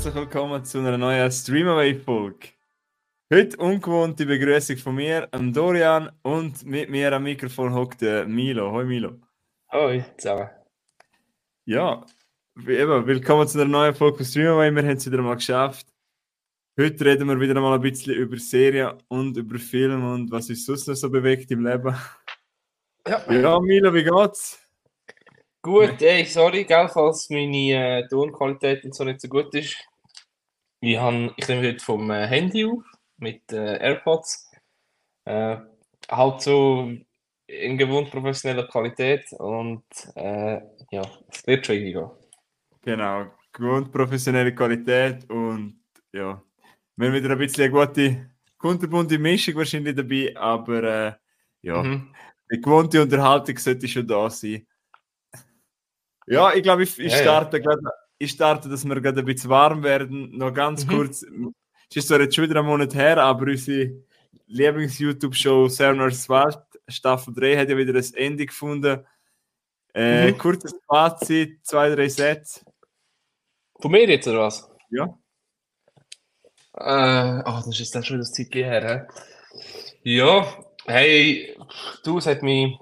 Herzlich willkommen zu einer neuen Streamaway-Folge. Heute ungewohnte Begrüßung von mir, Dorian, und mit mir am Mikrofon hockt Milo. Hoi Milo. Hoi, zusammen. Ja, eben, willkommen zu einer neuen Folge von Streamaway. Wir haben es wieder mal geschafft. Heute reden wir wieder mal ein bisschen über Serien und über Film und was uns sonst noch so bewegt im Leben. Ja, ja Milo, wie geht's? Gut, ey, sorry, gell, falls meine äh, Tonqualität und so nicht so gut ist. Ich, hab, ich nehme heute vom äh, Handy auf mit äh, AirPods. Äh, halt so in gewohnt professioneller Qualität und äh, ja, es wird schon gehen. Genau, gewohnt professionelle Qualität und ja, wir haben wieder ein bisschen eine gute, kunterbunte Mischung wahrscheinlich dabei, aber äh, ja, mhm. die gewohnte Unterhaltung sollte schon da sein. Ja, ich glaube, ich, ich, starte, ja. Grad, ich starte, dass wir gerade ein bisschen warm werden. Noch ganz mhm. kurz, es ist zwar jetzt schon wieder einen Monat her, aber unsere Lieblings-YouTube-Show Sereners Wild Staffel 3 hat ja wieder ein Ende gefunden. Äh, mhm. Kurzes Fazit, zwei, drei Sätze. Von mir jetzt oder was? Ja. Äh, oh, das ist jetzt dann schon das Zeit her. He? Ja, hey, du, es hat mich.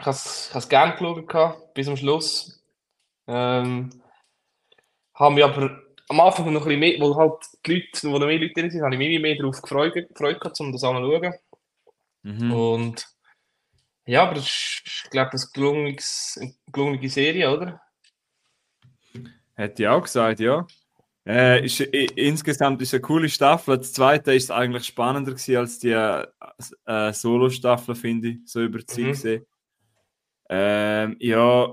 Ich habe es gerne geschaut, bis zum Schluss. Ähm, haben wir aber am Anfang noch ein bisschen mehr, wo halt die Leute, wo noch mehr Leute drin sind, habe ich mich mehr darauf gefreut, gefreut gehabt, um das anzuschauen. Mhm. Und ja, aber das ist, ich glaube, eine gelungene Serie, oder? Hätte ich auch gesagt, ja. Äh, ist, insgesamt ist eine coole Staffel. Die zweite ist eigentlich spannender als die äh, Solo-Staffel, finde ich, so über die mhm. gesehen. Ähm, ja,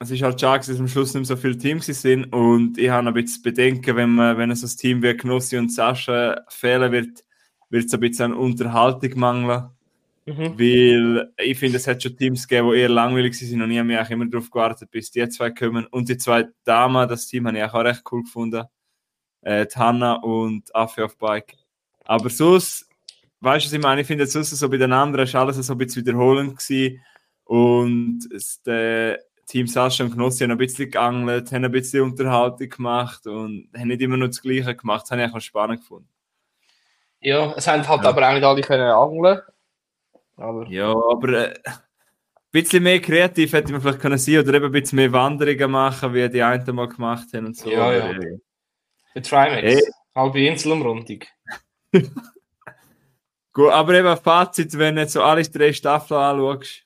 es ist halt schade, dass am Schluss nicht mehr so viele Teams sind und ich habe ein bisschen Bedenken, wenn, man, wenn so ein Team wie Knossi und Sascha fehlen wird, wird es ein bisschen an Unterhaltung mangeln. Mhm. Weil ich finde, es hat schon Teams gegeben, die eher langweilig sind und ich habe mich auch immer darauf gewartet, bis die zwei kommen. Und die zwei Damen, das Team habe ich auch recht cool gefunden. Äh, Hanna und Affe auf Bike. Aber sonst, weißt du, was ich meine? Ich finde, sonst so bei den anderen ist alles so ein bisschen wiederholend gewesen. Und es, der, Team Sascha und Knossi haben ein bisschen geangelt, haben ein bisschen Unterhaltung gemacht und haben nicht immer nur das Gleiche gemacht. Das habe ich auch spannend gefunden. Ja, es haben halt ja. aber auch nicht alle können angeln. Aber... Ja, aber äh, ein bisschen mehr kreativ hätte man vielleicht können sein oder eben ein bisschen mehr Wanderungen machen, wie die einen mal gemacht haben und so. Ja, ja. Äh, Der Trimax, hey. halbe Inselumrundung. Gut, aber eben Fazit, wenn du jetzt so alle drei Staffeln anschaust.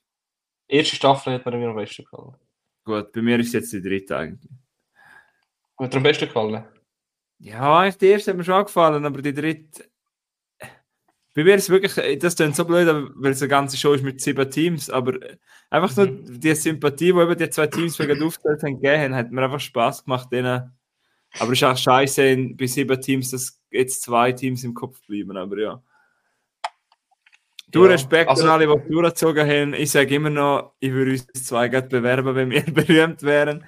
Die erste Staffel hat mir am besten gefallen. Gut, bei mir ist es jetzt die dritte eigentlich. Hat dir am besten gefallen? Ja, die erste hat mir schon gefallen, aber die dritte. Bei mir ist es wirklich, das klingt so blöd, weil es eine ganze Show ist mit sieben Teams, aber einfach nur mhm. die Sympathie, die eben die zwei Teams wegen aufgestellt haben, gegeben hat mir einfach Spaß gemacht, denen. Aber es ist auch scheiße bei sieben Teams, dass jetzt zwei Teams im Kopf bleiben, aber ja. Du, ja, Respekt also, an alle, die durchgezogen haben. Ich sage immer noch, ich würde uns zwei gerade bewerben, wenn wir berühmt wären.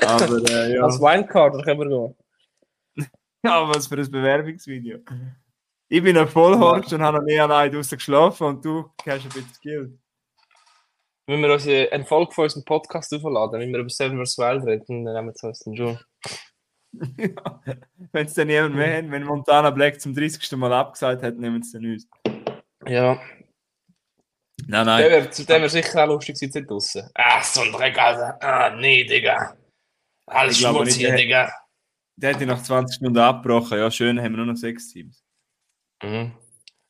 Aber, äh, ja. Als Wildcard können wir gehen. ja, was für ein Bewerbungsvideo. Ich bin ein Vollhorst ja. und habe noch nie allein draußen geschlafen und du hast ein bisschen Skill. Wenn wir uns eine Folge von unserem Podcast aufladen, wenn wir über Seven vs. Wild reden, dann nehmen wir es dann schon. ja, wenn es dann jemand mehr haben, wenn Montana Black zum 30. Mal abgesagt hat, nehmen sie dann uns. Ja. Nein, nein. Der wäre wär, wär sicher auch lustig gewesen draußen. Ach, so ein Dreck, Alter. Ah, nee, Digga. Alles Schmutz hier, Digga. Der hätte nach 20 Stunden abgebrochen. Ja, schön, haben wir nur noch sechs Teams. Mhm.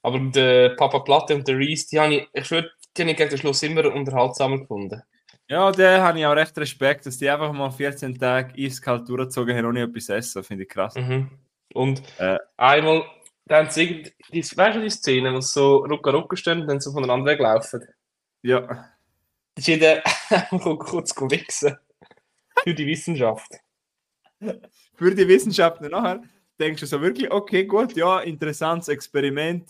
Aber der Papa Platte und der Reese, die habe ich, ich schwöre, die habe ich gegen den Schluss immer unterhaltsamer gefunden. Ja, der habe ich auch recht Respekt, dass die einfach mal 14 Tage eiskalt durchgezogen haben, ohne etwas essen. Finde ich krass. Mhm. Und äh, einmal dann die, weißt du die Szene, wo so Rucka Rucka stehen und dann so voneinander weglaufen? Ja. Das ist jeder kurz wichsen. Für die Wissenschaft. Für die Wissenschaft nachher denkst du so wirklich, okay, gut, ja, interessantes Experiment,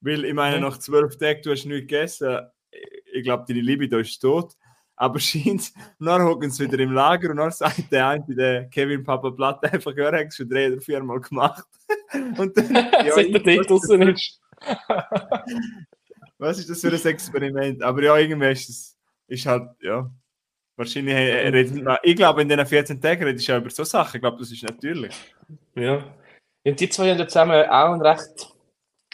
weil ich meine, nach zwölf Tagen, du hast nichts gegessen, ich glaube, deine Libido ist tot. Aber scheint, dann hocken sie wieder im Lager und dann sagt der eine, der Kevin Papa Platte, einfach, ja, hat schon drei oder vier Mal gemacht. und dann, ja, Seit der Date draußen ist. Was ist das für ein Experiment? Aber ja, irgendwie ist es ist halt, ja. Wahrscheinlich äh, redet man, ich glaube, in diesen 14 Tagen redest du ja über so Sachen. Ich glaube, das ist natürlich. Ja. Und die zwei haben ja zusammen auch einen recht,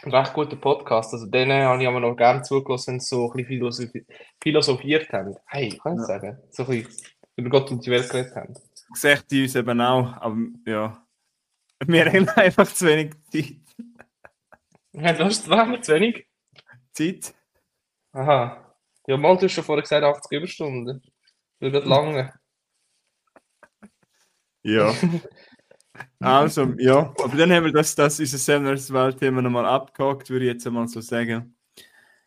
recht guten Podcast. Also denen habe ich aber noch gerne zugelassen, wenn sie so ein bisschen philosophi philosophiert haben. Hey, kann ich ja. sagen? So ein bisschen über Gott und die Welt geredet haben. Gesagt die uns eben auch, aber ja. Wir haben einfach zu wenig Zeit. Ja, du hast zu wenig? Zeit. Aha. Ja, mal, du hast schon vorher gesagt 80 Überstunden. Das wird lange. Ja. also, ja. Aber dann haben wir das, das unser Semners Weltthema nochmal abgehakt, würde ich jetzt einmal so sagen.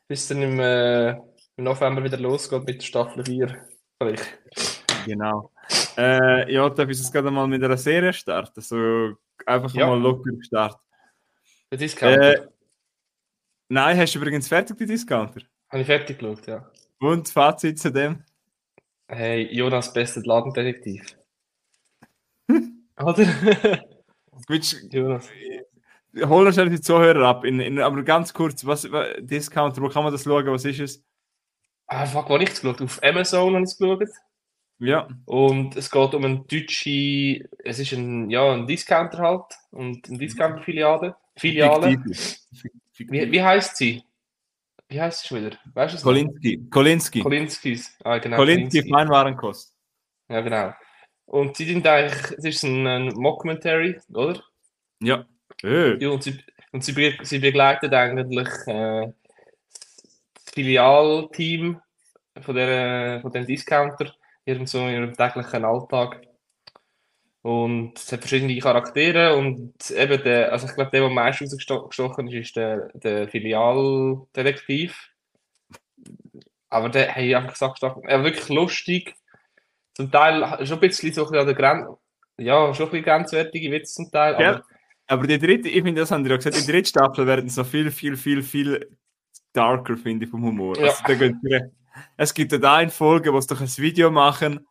Bis dann im, äh, im November wieder losgeht mit Staffel 4. Vielleicht. Genau. Äh, ja, darf ich es gerade mal mit einer Serie starten? So einfach ja. mal locker gestartet. Der Discounter? Äh, nein, hast du übrigens fertig die Discounter? Habe ich fertig geschaut, ja. Und Fazit zu dem? Hey, Jonas, bester Ladendetektiv. Oder? Jonas. Hol uns die Zuhörer ab. In, in, aber ganz kurz, was, was Discounter, wo kann man das schauen? Was ist es? Ah, fuck, wo habe ich es geschaut? Auf Amazon habe ich es geschaut. Ja. Und es geht um ein deutsche, es ist ein, ja, ein Discounter halt und eine Discounter-Filiale. Filiale. Wie, wie heißt sie? Wie heißt sie schon wieder? Weißt du es Kolinski. Kolinski. Kolinskis. Ah, genau. Kolinski, Feinwarenkost. Ja, genau. Und sie sind eigentlich, es ist ein, ein Mockumentary, oder? Ja. Äh. ja und sie, und sie, be sie begleitet eigentlich äh, das Filialteam von, der, von dem Discounter in so in ihrem täglichen Alltag. Und es hat verschiedene Charaktere und eben der, also ich glaube, der, der am meisten rausgestochen ist, ist der, der Filialdetektiv. Aber der, ich einfach gesagt, er wirklich lustig. Zum Teil schon ein bisschen so an der Grenze, ja, schon ein bisschen grenzwertige Witze zum Teil. Ja, aber, aber die dritte, ich finde, das haben die auch gesagt, die dritte Staffel werden so viel, viel, viel, viel darker, finde ich, vom Humor. Ja. Also, es gibt da eine Folge, wo sie doch ein Video machen,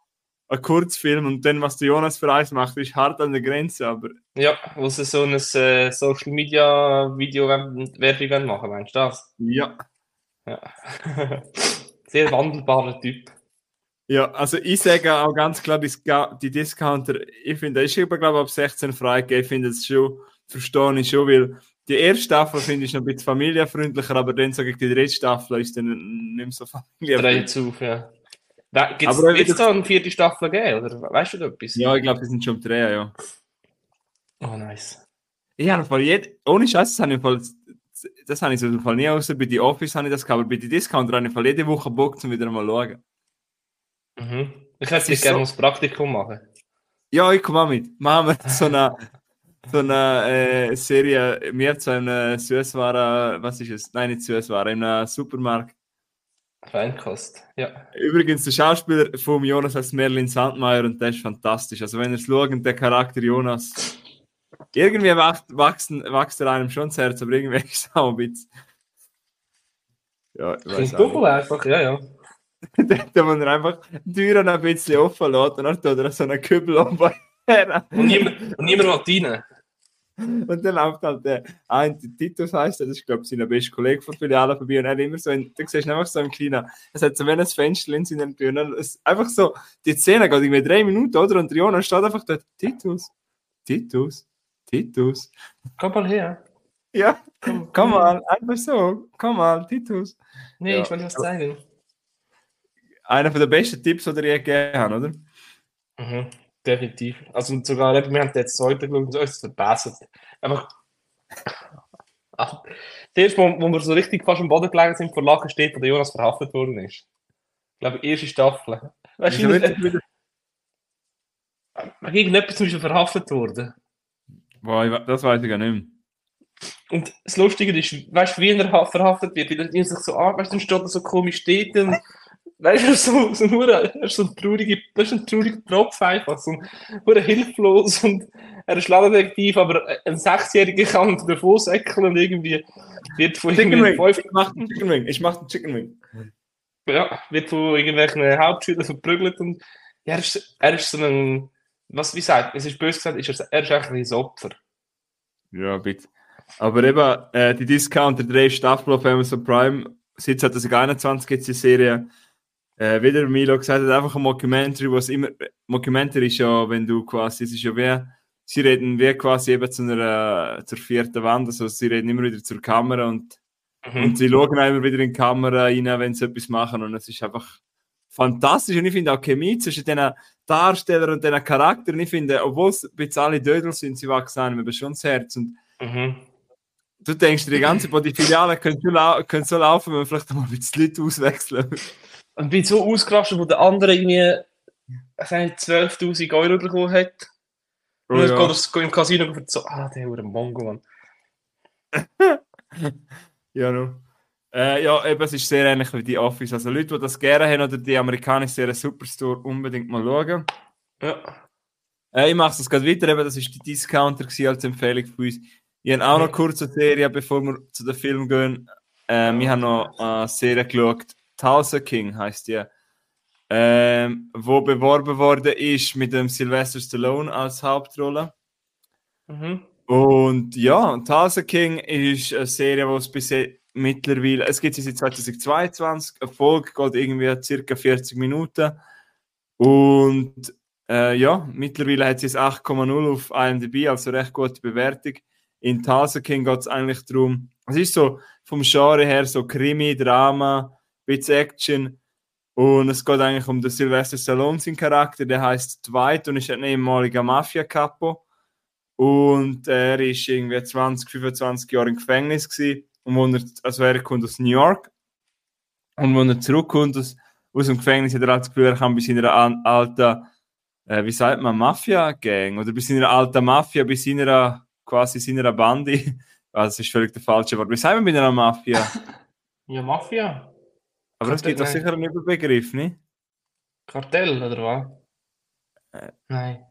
ein Kurzfilm und dann, was der Jonas für eins macht, ist hart an der Grenze, aber... Ja, wo sie so ein äh, Social Media Video Werbung machen, meinst du das? Ja. ja. Sehr wandelbarer Typ. Ja, also ich sage auch ganz klar, die, Discounter, ich finde, das ist aber, glaube ab 16 freigegeben, ich finde es schon, verstehe ich schon, weil die erste Staffel finde ich noch ein bisschen familienfreundlicher, aber dann sage ich, die dritte Staffel ist dann nicht mehr so familienfreundlich. Drei auf, ja. Gibt es da eine vierte Staffel geben, oder weißt du da etwas? Ja, ich glaube, die sind schon drei, ja. Oh, nice. Ich habe Fall jed ohne Scheiß, das habe ich Fall, das habe ich so Fall nie außer bei den Office habe ich das gehabt, aber bei den Discounter habe ich Fall jede Woche Bock, um wieder mal schauen. Mhm. Ich hätte gerne so... das Praktikum machen. Ja, ich komme auch mit. Machen wir so eine so eine äh, Serie, mir zu einem Süßwaren, was ist es? Nein, nicht Süßwaren, in einem Supermarkt. Feinkost, ja. Übrigens, der Schauspieler von Jonas heißt Merlin Sandmeier und der ist fantastisch. Also, wenn ihr es schaut, der Charakter Jonas, irgendwie wächst, wachsen, wächst er einem schon das Herz, aber irgendwie ist es auch ein bisschen. Ja, ich weiß Doppel einfach, ja, ja. da man einfach die Türen ein bisschen offen lässt und dann tut er so einen Kübel um. und niemand, und niemand will rein. Und dann läuft halt der ein Titus heißt das ist, glaube ich, sein bester Kollege von Filiale vorbei und er hat immer so, ein, du siehst einfach so im Kleinen, es hat so wie ein Fenster in seinen Türen. Es einfach so, die Szene geht irgendwie drei Minuten, oder? Und Jonas steht einfach dort, Titus, Titus, Titus. Komm mal her. Ja, komm, komm mal, einfach so, komm mal, Titus. Nee, ja. ich wollte was zeigen. Einer der besten Tipps, die ihr gegeben habt, oder? Mhm definitiv. Also sogar, wir haben jetzt heute geschaut, es verbessert. Einfach. das erste Mal, wo wir so richtig fast am Boden gelegen sind, vor Lachen steht, wo der Jonas verhaftet worden ist. Ich glaube, erste Staffel. Weißt du, wieder... irgendetwas ist verhaftet worden. Boah, das weiß ich gar nicht mehr. Und das Lustige ist, weißt du, wie er verhaftet wird, weil er sich so an, weißt du, dann steht er so komisch steht und Weißt du, so, so, nur, er ist so ein trauriger, das ist ein trauriger Tropf einfach, so ein, hilflos und er ist Ladendetektiv, aber ein Sechsjähriger kann davon säckeln und irgendwie wird von Chicken Wing. Fünf... Ich mach den Chicken Wing, ich mach den Chicken Wing. Ja, wird von irgendwelchen Hauptschülern verprügelt und ja, er, ist, er ist so ein, was, wie gesagt, es ist böse gesagt, ist er, er ist eigentlich ein Opfer. Ja, bitte. Aber eben, äh, die Discounter 3 Staffel auf Amazon Prime, seit 2021 gibt es die Serie, äh, wieder Milo gesagt hat, einfach ein Mockumentary, was immer, Mockumentary ist ja, wenn du quasi, es ist ja wie, sie reden wie quasi eben zu einer, zur vierten Wand, also sie reden immer wieder zur Kamera und, mhm. und sie schauen auch immer wieder in die Kamera rein, wenn sie etwas machen und es ist einfach fantastisch und ich finde auch Chemie zwischen den Darstellern und den Charakteren, ich finde, obwohl es ein bisschen alle Dödel sind, sie wachsen einem aber schon das Herz und mhm. du denkst, die ganze die Filiale können so, lau können so laufen, wenn wir vielleicht mal ein bisschen Leute auswechseln. Und bin so ausgerastet, wo der andere irgendwie 12.000 Euro bekommen hat. Und oh, dann ja. geht er im Casino und so, ah, der ist ein Mongo, Mann. ja, no. Äh, ja, eben, es ist sehr ähnlich wie die Office. Also Leute, die das gerne haben oder die amerikanische Serie Superstore, unbedingt mal schauen. Ja. Äh, ich mache es gerade weiter, eben, das ist die Discounter als Empfehlung für uns. Ich habe auch noch kurz eine Serie, bevor wir zu dem Film gehen. Äh, wir haben noch eine Serie geschaut, Tulsa King heißt die, ähm, wo beworben worden ist mit dem Sylvester Stallone als Hauptrolle. Mhm. Und ja, Tulsa King ist eine Serie, die es bisher mittlerweile, es gibt sie seit 2022, Erfolg geht irgendwie circa 40 Minuten und äh, ja, mittlerweile hat sie es 8,0 auf IMDb, also recht gute Bewertung. In Tulsa King geht es eigentlich darum, es ist so vom Genre her so Krimi, Drama, bisschen Action. Und es geht eigentlich um den Sylvester Stallone, sein Charakter, der heißt Dwight und ist ein ehemaliger Mafia-Capo und er ist irgendwie 20, 25 Jahre im Gefängnis gewesen. Und wo er, also er kommt aus New York. Und wenn er zurückkommt aus, aus dem Gefängnis, hat er das Gefühl, er kann bei seiner alten, äh, wie sagt man, Mafia-Gang oder bei seiner alten Mafia, bei seiner, quasi seiner Bande, also das ist völlig der falsche Wort, wie sagt man bei einer Mafia? ja, Mafia. Aber es gibt doch sicher einen Überbegriff, nicht? Kartell, oder was? Äh, Nein.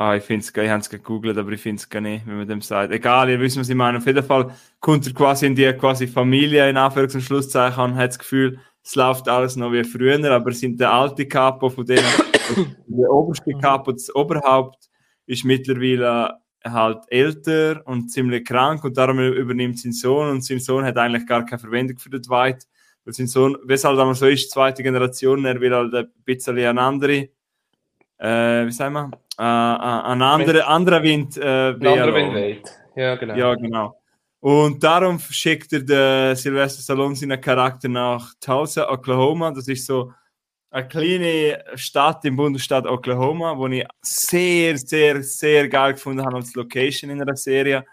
Ah, ich finde es geil, ich habe es gegoogelt, aber ich finde es gar nicht, wenn man dem sagt. Egal, ihr wisst, was ich meine. Auf jeden Fall kommt er quasi in die quasi Familie, in Anführungs- und Schlusszeichen, und hat das Gefühl, es läuft alles noch wie früher, aber sind der alte Capo von denen, der oberste Capo, das Oberhaupt, ist mittlerweile halt älter und ziemlich krank und darum übernimmt sein Sohn und sein Sohn hat eigentlich gar keine Verwendung für den Dwight, weil sein Sohn, wie es halt so ist, zweite Generation, er will halt ein bisschen eine andere, äh, wie sagen wir, äh, ein anderer, anderer Wind. Äh, ein anderer Wind weht. Ja, genau. Ja, genau. Und darum schickt er den Sylvester Stallone seinen Charakter nach Tulsa, Oklahoma. Das ist so eine kleine Stadt im Bundesstaat Oklahoma, wo ich sehr, sehr, sehr geil gefunden habe als Location in einer Serie.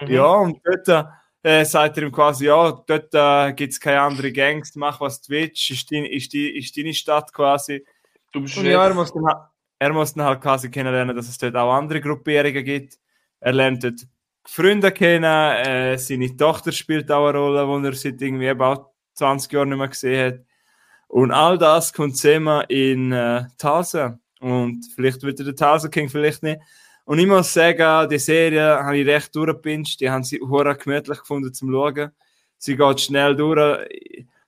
Mhm. Ja, und dort äh, sagt er ihm quasi, ja, dort äh, gibt es keine andere Gangs, mach was du willst, ist, dein, ist, die, ist deine Stadt quasi. Du bist und ja, er muss dann, er muss dann halt quasi kennenlernen, dass es dort auch andere Gruppierungen gibt. Er lernt dort Freunde kennen, äh, seine Tochter spielt auch eine Rolle, die er seit irgendwie about 20 Jahren nicht mehr gesehen hat. Und all das kommt zusammen in äh, Tulsa. Und vielleicht wird er der Tulsa King, vielleicht nicht. Und ich muss sagen, die Serie habe ich recht durchgepinscht. Die haben sie hure gemütlich gefunden zum Schauen. Sie geht schnell durch.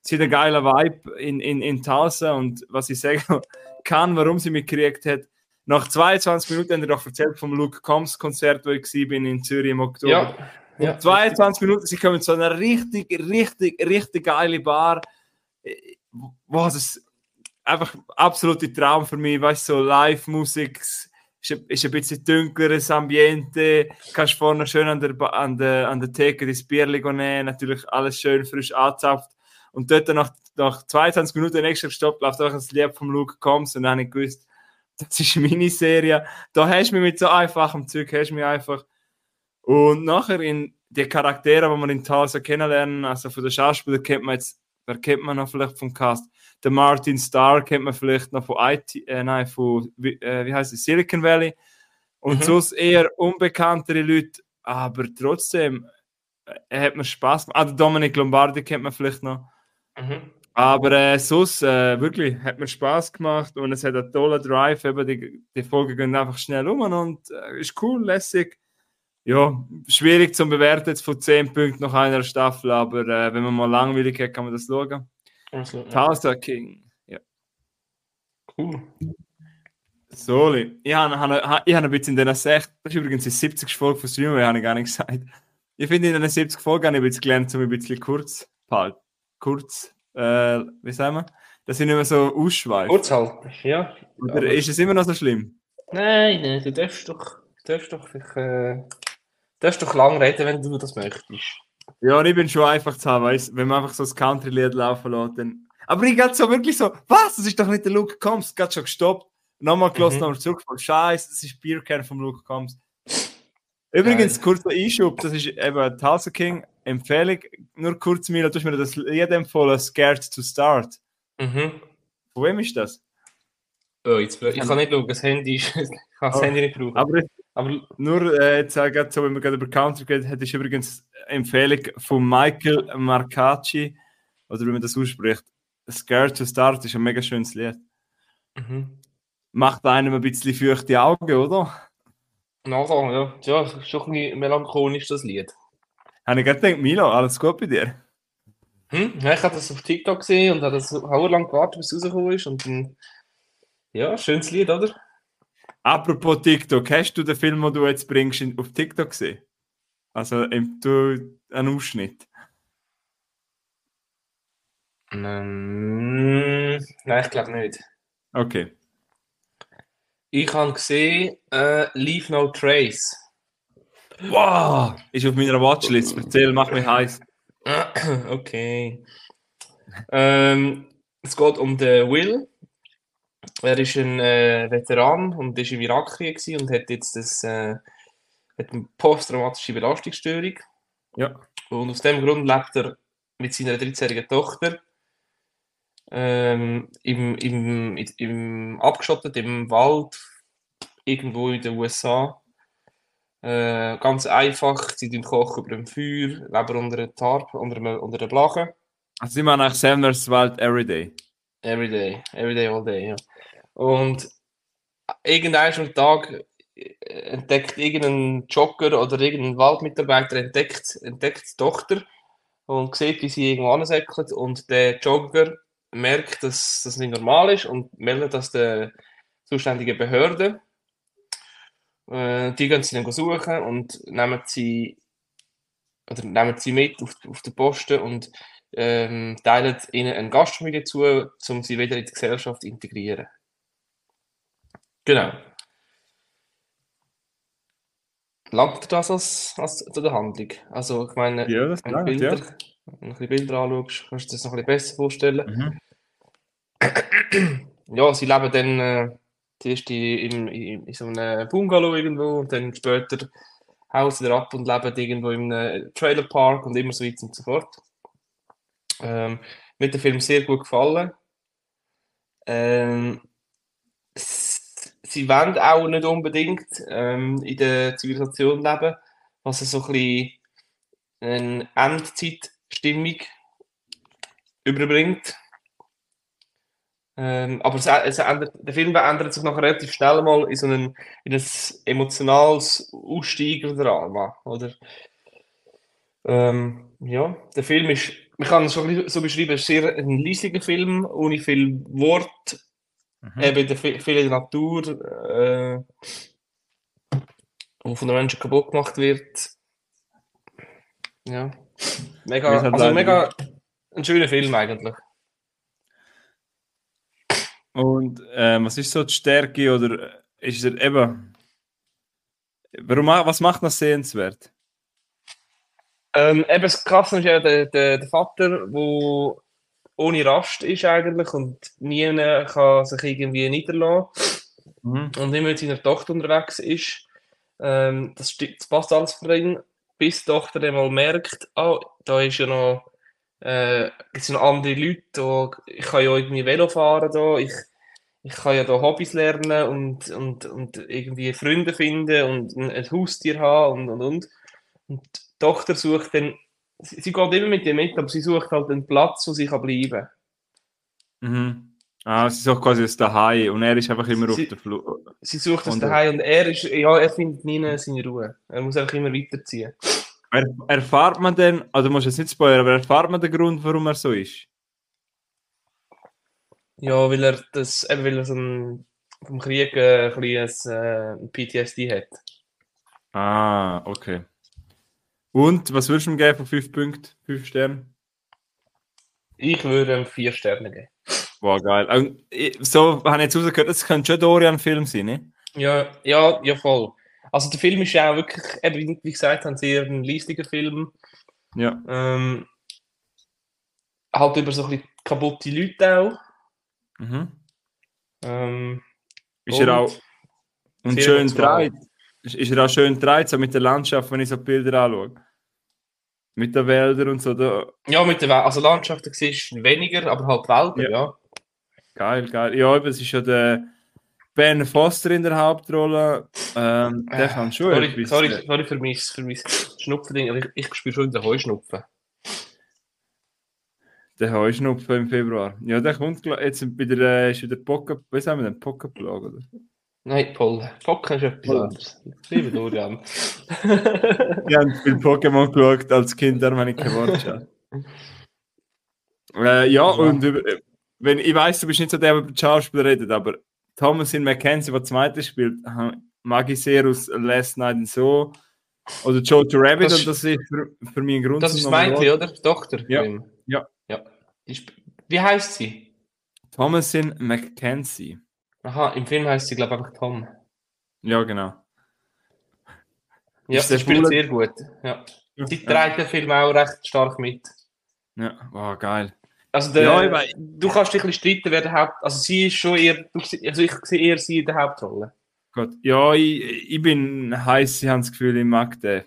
Sie hat einen geilen Vibe in, in, in Tulsa. Und was ich sagen kann, warum sie mich gekriegt hat. Nach 22 Minuten haben wir doch erzählt vom Luke Combs Konzert, wo ich war in Zürich im Oktober. Ja. Ja, 22 Minuten, sie kommen zu einer richtig, richtig, richtig geile Bar. Was es einfach absolute Traum für mich, weißt du, so Live-Musik, ist, ist ein bisschen dunkleres Ambiente, kannst vorne schön an der, an der, an der Theke das Bier nehmen, natürlich alles schön frisch angezapft. Und dort nach, nach 22 Minuten nächster Stopp läuft auch das Lied vom Luke Combs und dann habe ich gewusst, das ist meine Serie. Da hast du mich mit so einfachem Zeug, hast du mich einfach. Und nachher in die Charaktere, die man in Tulsa kennenlernen, also von den Schauspielern kennt man jetzt, wer kennt man noch vielleicht vom Cast? Der Martin Starr kennt man vielleicht noch von IT, äh, nein, von, wie, äh, wie heißt es, Silicon Valley. Und mhm. sonst eher unbekanntere Leute, aber trotzdem äh, hat man Spaß gemacht. Ah, Dominik Lombardi kennt man vielleicht noch. Mhm. Aber äh, sonst, äh, wirklich, hat mir Spaß gemacht und es hat einen tollen Drive. Eben die, die Folgen gehen einfach schnell um und äh, ist cool, lässig. Ja, schwierig zu bewerten jetzt von 10 Punkten nach einer Staffel, aber äh, wenn man mal langweilig hat, kann man das schauen. Also, ja. King, ja. Cool. Soli. Ich habe hab, hab ein bisschen in diesen 60, das ist übrigens die 70. Folge von Streamer, habe ich gar nicht gesagt. Ich finde, in den 70 Folgen habe ich ein bisschen gelernt, um ein bisschen kurz, halt, kurz äh, wie sagen wir, dass ich nicht mehr so ausschweife. Kurz halten, ja. Oder ist es immer noch so schlimm? Nein, nein, du darfst doch, du darfst doch, ich, äh, darfst doch lang reden, wenn du das möchtest. Ja, und ich bin schon einfach zu haben, weißt, wenn man einfach so das Country-Lied laufen lässt, dann... Aber ich gehe so wirklich so, was, das ist doch nicht der Luke Combs, gerade schon gestoppt. Nochmal gelassen, Mhm. nochmal zurückgefallen. Scheiße, das ist Bierkern vom Luke Combs. Übrigens, kurzer Einschub, das ist eben Tulsa King, Empfehlung, nur kurz, Mila, du hast mir das Lied empfohlen, Scared to Start. Mhm. Von wem ist das? Oh, jetzt, ich kann nicht schauen, das Handy ist, ich kann das Oh. Handy nicht brauchen. Aber Aber nur äh, jetzt äh, gerade so, wenn wir gerade über Country geht, hat ist übrigens eine Empfehlung von Michael Marcacci, oder wie man das ausspricht. Scared to Start ist ein mega schönes Lied. mhm. Macht einem ein bisschen feuchte Augen, oder? Nachher, ja. Ja, es ist schon ein bisschen melancholisch, das Lied. Habe ich gerade gedacht, Milo, alles gut bei dir? Hm? Ja, ich habe das auf TikTok gesehen und habe das auch lang gewartet, bis es rausgekommen ist. Und dann, ja, schönes Lied, oder? Apropos TikTok, hast du den Film, den du jetzt bringst, in- auf TikTok gesehen? Also im, du, einen Ausschnitt. Ähm, nein, ich glaube nicht. Okay. Ich habe gesehen, äh, Leave No Trace. Wow! Ist auf meiner Watchlist. Erzähl, mach mich heiß. Okay. Ähm, es geht um den Will. Er ist ein äh, Veteran und ist im Irakkrieg und hat jetzt das, äh, hat eine posttraumatische Belastungsstörung. Ja. Und aus dem Grund lebt er mit seiner 13-jährigen Tochter ähm, im, im, im abgeschottet im Wald irgendwo in den USA. Äh, ganz einfach, sie kochen über dem Feuer, leben unter einer Tarp, unter einer, unter einer Blache. Also sie machen nach Samners Wald Everyday. Everyday, everyday, all day, ja. Und irgendein am Tag äh, entdeckt irgendein Jogger oder irgendein Waldmitarbeiter entdeckt, entdeckt die Tochter und sieht, wie sie irgendwo ansäckelt und der Jogger merkt, dass das nicht normal ist und meldet das der zuständigen Behörde. Äh, die gehen sie dann suchen und nehmen sie oder nehmen sie mit auf, auf den Posten und ähm, teilen ihnen eine Gastfamilie zu, um sie wieder in die Gesellschaft zu integrieren. Genau. Langt das als, als zu der Handlung? Also, ich meine, Ja, das wenn du langt, Bilder, ja. wenn du die Bilder anschaust, kannst du dir das noch ein bisschen besser vorstellen. Mhm. Ja, sie leben dann äh, zuerst in, in, in so einem Bungalow irgendwo und dann später hauen sie wieder ab und leben irgendwo in einem Trailerpark und immer so weiter und so fort. Ähm, mir hat der Film sehr gut gefallen. Ähm, sie wollen auch nicht unbedingt ähm, in der Zivilisation leben, was so ein bisschen eine Endzeitstimmung überbringt. Ähm, aber es, es ändert, der Film ändert sich noch relativ schnell mal in so ein emotionales Aussteigerdrama, oder? Ähm, ja, der Film ist, man kann es bisschen so beschreiben, es ist sehr ein leisiger Film, ohne viel Wort, Mhm. eben der, viel, viel in der Natur, äh, wo von den Menschen kaputt gemacht wird. Ja, mega, halt also mega ein schöner Film eigentlich. Und ähm, was ist so die Stärke oder ist er eben. Warum, was macht das sehenswert? Ähm, eben das Krasse ist ja der, der, der Vater, der ohne Rast ist eigentlich und nie kann sich irgendwie niederlassen Mhm. und immer mit seiner Tochter unterwegs ist. Ähm, das, das passt alles für ihn, bis die Tochter dann mal merkt, ah, da ist ja noch, äh, gibt's noch andere Leute, da, ich kann ja irgendwie Velo fahren da, ich, ich kann ja da Hobbys lernen und, und, und irgendwie Freunde finden und ein, ein Haustier haben und, und, und. Und die Tochter sucht dann, sie, sie geht immer mit ihm mit, aber sie sucht halt einen Platz, wo sie kann bleiben Mhm. Ah, sie auch quasi aus daheim und er ist einfach immer Sie- auf der Flur. Sie sucht Und- daheim und er ist, ja, er findet nie seine Ruhe. Er muss einfach immer weiterziehen. Er, erfahrt man denn, also du musst jetzt nicht spoilern, aber erfahrt man den Grund, warum er so ist? Ja, weil er das, eben weil er so ein, vom Krieg äh, ein bisschen äh, ein PTSD hat. Ah, okay. Und was würdest du ihm geben von 5 Punkten, 5 Sternen? Ich würde ihm vier Sterne geben. Boah, geil. Und ich- so habe ich jetzt rausgehört, das könnte schon Dorian-Film sein, ne? Ja, ja, ja, voll. Also der Film ist ja auch wirklich, eben, wie- gesagt, ein sehr ein leislicher Film. Ja. Ähm, halt über so ein bisschen kaputte Leute auch. Mhm. Ähm, Ist er auch und schön dreit. Ist, ist er auch schön dreit, so mit der Landschaft, wenn ich so Bilder anschaue. Mit den Wäldern und so. Da. ja, mit der Wel- also Landschaften siehst du weniger, aber halt Wälder, ja. Geil, geil. Ja, eben, es ist ja der Ben Foster in der Hauptrolle. Ähm, der kann schon Sorry, etwas. sorry, sorry für mein, für mein Schnupfending, aber ich, ich spüre schon den Heuschnupfen. Der Heuschnupfen im Februar. Ja, der kommt jetzt bei der, äh, ist wieder Pocket, was haben wir denn? Pocketplag, oder? Nein, Paul, Pocken ist etwas anderes. Liebe Dorian. Ich habe viel Pokémon geschaut als Kind, darum habe ich kein Wort äh, ja, und über, wenn, ich weiß, du bist nicht so der, der über die Schauspieler redet, aber Thomasin McKenzie, der zweite spielt, mag ich sehr aus Last Night and So. Oder Jojo Rabbit, Das- und das ist für, für mich ein Grund Das ist das Mädchen, oder? Die Tochter. Ja. Ja. ja. Wie heißt sie? Thomasin McKenzie. Aha, im Film heißt sie, glaube ich, einfach Tom. Ja, genau. Ja, sie spielt sehr gut. Ja. Sie Ja, trägt den Film auch recht stark mit. ja. Wow, geil. Also der, Ja, du kannst dich ein bisschen streiten, wer der Haupt... Also sie ist schon eher... Also ich sehe eher sie in der Hauptrolle. Gott. Ja, ich, ich bin heiß, ich habe das Gefühl, ich mag den.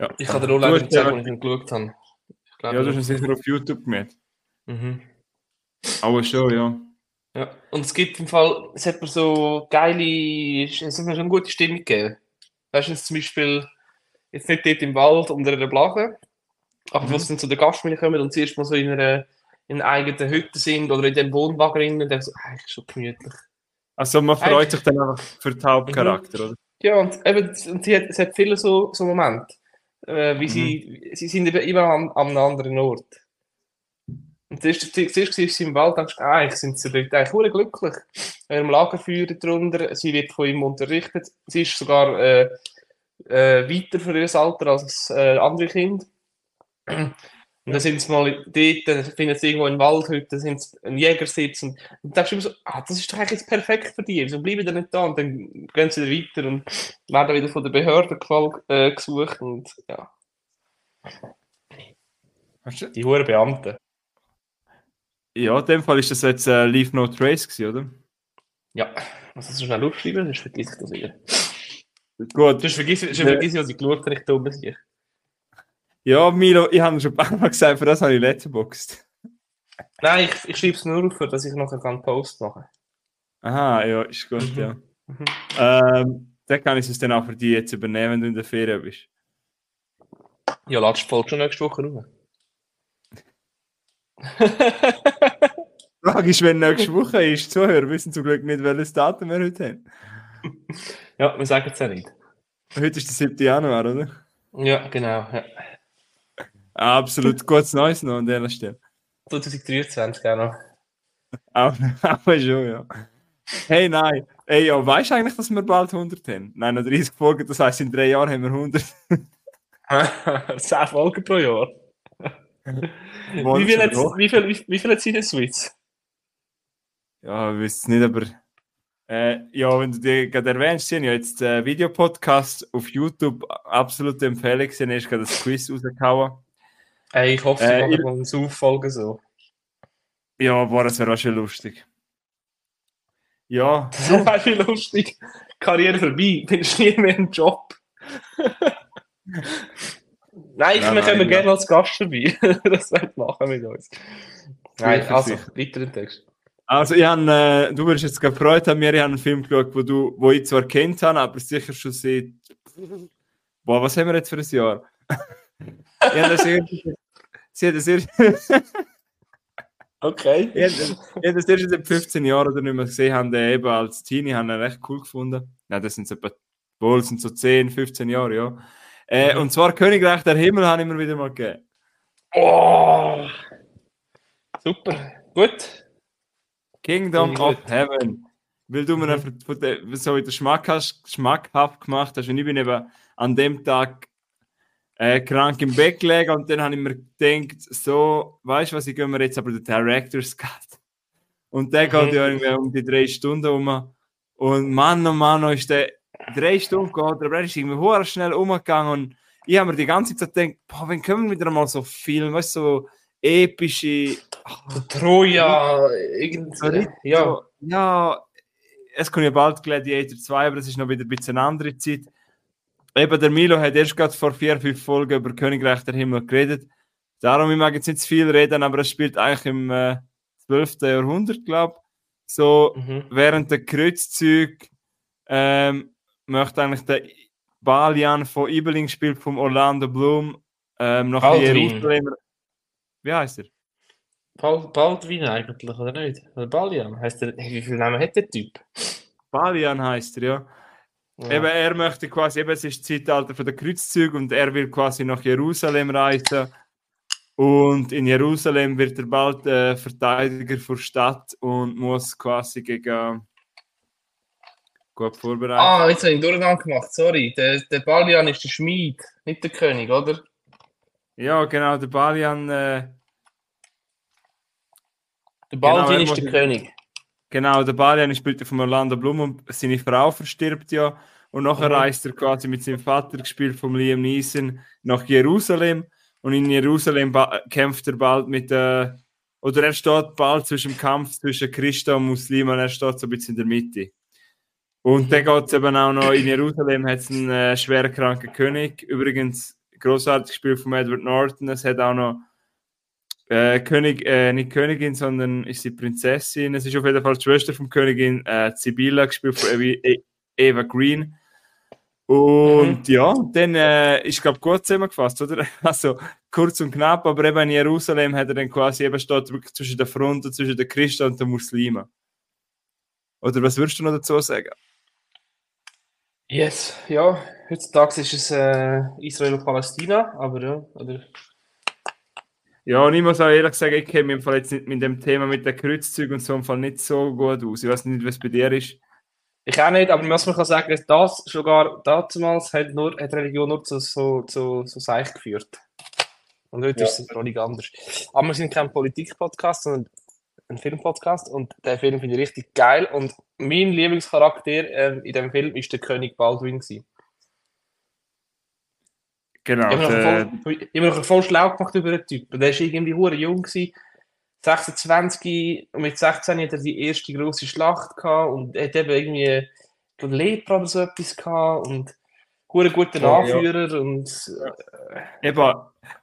Ja. Ich dir Du auch leider nicht ja- als ich ihn geschaut habe. Ich glaube Ja, du hast ihn sicher auf YouTube gemacht. Mhm. Aber schon, ja. Ja. Und es gibt im Fall... Es hat mir so geile... Es hat mir schon eine gute Stimmung gegeben. Weißt du, jetzt zum Beispiel... Jetzt nicht dort im Wald unter einer Blache, aber Mhm. wo sie dann zu der Gastfamilie kommen und zuerst mal so in einer, in einer eigenen Hütte sind oder in dem Wohnwagen drin und dann so, ah, ist schon gemütlich. Also man freut Eigentlich- sich dann einfach für den Hauptcharakter, oder? Ja, und eben, und sie hat, es hat viele so, so Momente, äh, wie sie, sie sind eben immer an einem anderen Ort. Und zuerst, zuerst sie im Wald, denkst du, ah, eigentlich sind sie dort eigentlich glücklich. Er im Lagerfeuer drunter, sie wird von ihm unterrichtet, sie ist sogar äh, äh, weiter für ihr Alter als äh, andere Kinder. Und dann sind sie mal dort, dann finden sie irgendwo im Wald heute, dann sind sie ein Jägersitz und, und dann denkst du immer so, ah, das ist doch eigentlich jetzt perfekt für die, wieso bleiben die nicht da? Und dann gehen sie wieder weiter und werden wieder von der Behörde äh, gesucht und ja, die hohen Beamten. Ja, in dem Fall ist das jetzt äh, Leave No Trace gewesen, oder? Ja, was hast du schnell aufschreiben, sonst vergiss ich das wieder. Gut. Sonst vergiss, sonst vergiss ich, was ich geschaut habe, ich dumme sich. Ja, Milo, ich habe schon ein paar Mal gesagt, für das habe ich letterboxd. Nein, ich, ich schreibe es nur auf, dass ich nachher einen Post machen Aha, ja, ist gut, Mhm. ja. Mhm. Ähm, dann kann ich es dann auch für dich jetzt übernehmen, wenn du in der Ferien bist. Ja, lass die Folge schon nächste Woche rum. Die Frage ist, wenn nächste Woche ist, Zuhörer wissen zum Glück nicht, welches Datum wir heute haben. ja, wir sagen es ja nicht. Heute ist der 7. Januar, oder? Ja, genau. Ja. Absolut gutes Neues noch an dieser Stelle. 2023 auch noch. Aber, aber schon, ja. Hey, nein. Ey, ja, weißt du eigentlich, dass wir bald 100 haben? Nein, noch 30 Folgen, das heisst, in drei Jahren haben wir 100. 10 Folgen pro Jahr. Wie viel, hat, wie, viel, wie, wie viel hat sie in der Schweiz? Ja, ich weiß es nicht, aber. Äh, ja, wenn du die gerade erwähnst, sind ja jetzt äh, Videopodcast auf YouTube absolute Empfehlung. Haben erst gerade das Quiz rausgehauen. Ey, ich hoffe, sie Äh, machen ihr- mal eine Auffolge so. Ja, boah, das wäre auch schon lustig. Ja, Das wäre wie lustig. Karriere vorbei, findest nie mehr einen Job. Nein, Nein, wir kommen nein, gerne als Gast vorbei. das wird machen mit uns. Nein, Sicher, also, sicher. weiter im Text. also ich hab, äh, du wirst jetzt gefreut haben, wir haben einen Film geschaut, wo, du, wo ich zwar kennt habe, aber sicher schon seit. Boah, was haben wir jetzt für ein Jahr? ich habe das irgendwie. Sie hat das erst, Okay. ich habe das- ich erst seit 15 Jahren oder nicht mehr gesehen, haben den eben als Teenie haben ihn recht cool gefunden. Nein, das sind so etwa, wohl sind so 10, 15 Jahre, ja. Äh, Mhm. Und zwar Königreich der Himmel habe ich mir wieder mal gegeben. Oh. Super. Gut. Kingdom of. Heaven. Weil du mir Mhm. so der Schmack hast, schmackhaft gemacht hast. Und ich bin eben an dem Tag äh, krank im Bett gelegen und dann habe ich mir gedacht, so, weißt du was, ich gehe mir jetzt aber den Director's Cut. Und der geht ja irgendwie um die drei Stunden um. Und Mann, oh Mann, oh, ist der drei Stunden gegangen, aber er ist irgendwie hoher schnell umgegangen und ich habe mir die ganze Zeit gedacht, boah, wenn können wir wieder mal so filmen, weißt du, so epische. Troja, irgendwie. Ja. ja, es kommt ja bald Gladiator 2, aber das ist noch wieder ein bisschen eine andere Zeit. Eben, der Milo hat erst gerade vor vier, fünf Folgen über Königreich der Himmel geredet. Darum, ich mag jetzt nicht zu viel reden, aber es spielt eigentlich im äh, 12. Jahrhundert, glaube ich. So, mhm. während der Kreuzzüge ähm, möchte eigentlich der Balian von Ibeling spielt vom Orlando Bloom ähm, nach Baldwin. Jerusalem. Wie heißt er? Bald, Baldwin eigentlich, oder nicht? Oder Balian? Heißt der, wie viele Namen hat der Typ? Balian heißt er, ja. ja. Eben, er möchte quasi, eben, es ist das Zeitalter von der Kreuzzüge und er will quasi nach Jerusalem reisen. Und in Jerusalem wird er bald äh, Verteidiger der Stadt und muss quasi gegen gut vorbereitet. Ah, jetzt habe ich Durchgang gemacht, sorry. Der, der Balian ist der Schmied, nicht der König, oder? Ja, genau, der Balian. Äh, der Baldwin genau, ist der König. Genau, der Balian spielt von Orlando Blum und seine Frau verstirbt ja. Und nachher mhm. reist er quasi mit seinem Vater, gespielt von Liam Neeson, nach Jerusalem. Und in Jerusalem kämpft er bald mit äh, oder er steht bald zwischen dem Kampf zwischen Christen und Muslimen, er steht so ein bisschen in der Mitte. Und dann geht es eben auch noch in Jerusalem, hat es einen äh, schwer kranken König. Übrigens, großartig gespielt von Edward Norton. Es hat auch noch äh, König, äh, nicht Königin, sondern ist sie Prinzessin. Es ist auf jeden Fall die Schwester von Königin äh, Sibylla, gespielt von e Eva Green. Und mhm. ja, dann äh, ist, glaube ich, gut zusammengefasst, oder? Also kurz und knapp, aber eben in Jerusalem hat er dann quasi eben steht wirklich zwischen der Front, zwischen den Christen und den Muslimen. Oder was würdest du noch dazu sagen? Yes, ja, heutzutage ist es äh, Israel und Palästina, aber ja, oder ja, und ich muss auch ehrlich sagen, ich kenne mich jetzt nicht mit dem Thema mit den Kreuzzügen und so im Fall nicht so gut aus. Ich weiß nicht, was bei dir ist. Ich auch nicht, aber was man kann sagen, ist, das sogar damals hat, nur, hat Religion nur zu so, zu, so Seich geführt. Und heute ja. ist es noch nicht anders. Aber wir sind kein Politik-Podcast, sondern ein Filmpodcast und der Film finde ich richtig geil. Und mein Lieblingscharakter äh, in dem Film ist der König Baldwin. Gewesen. Genau. Ich habe noch, voll, schlau gemacht über den Typ. Der war irgendwie hure jung. Gewesen. 26 und mit 16 hat er die erste große Schlacht gehabt und hat eben irgendwie Lepra oder so etwas gehabt und guter oh, Anführer ja. und äh, eben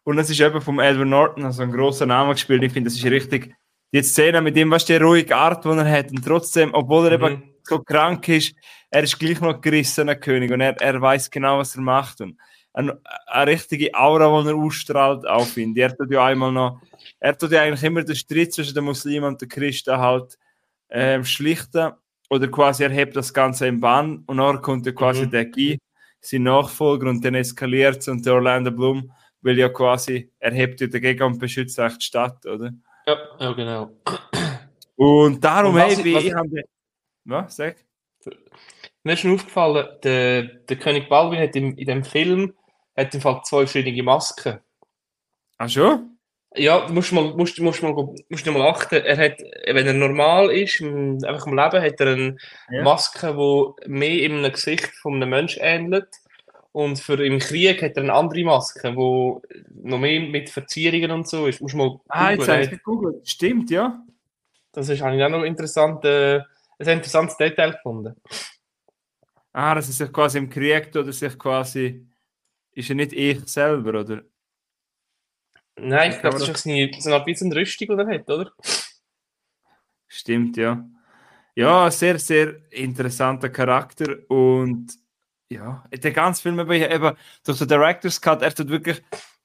und das ist eben vom Edward Norton also ein großer Name gespielt ich finde das ist richtig die Szene mit ihm was die ruhige Art die er hat und trotzdem obwohl er mhm. eben so krank ist er ist gleich noch gerissener König und er, er weiß genau was er macht und eine, eine richtige Aura, die er ausstrahlt, auch finde. Er tut ja einmal noch, er tut ja eigentlich immer den Streit zwischen den Muslimen und den Christen halt ähm, schlichten oder quasi er hebt das Ganze im Bann und dann kommt ja quasi mhm. der Guy, sein Nachfolger und dann eskaliert es und der Orlando Bloom will ja quasi, er hebt ja dagegen und beschützt echt die Stadt, oder? Ja, ja genau. Und darum, und was, hey, was, ich habe... Was, sag? Mir ist schon aufgefallen, der, der König Baldwin hat in, in dem Film hat im Fall zwei verschiedene Masken. Ach schon? Ja, du musst mal, musst, musst mal, musst mal achten. Er hat, wenn er normal ist, einfach im Leben, hat er eine ja. Maske, die mehr im Gesicht von einem Menschen ähnelt. Und für im Krieg hat er eine andere Maske, die noch mehr mit Verzierungen und so ist. Musst mal ah, jetzt habe ich gegoogelt. Stimmt, ja. Das ist eigentlich auch noch interessant, äh, ein interessantes Detail gefunden. Ah, dass er sich quasi im Krieg oder sich quasi ist er nicht ich selber, oder? Nein, ich glaube, das ist seine, so ein bisschen Rüstung, die er hat, oder? Stimmt, ja. Ja, sehr, sehr interessanter Charakter und ja, der ganze Film eben, eben durch den Director's Cut, er tut wirklich,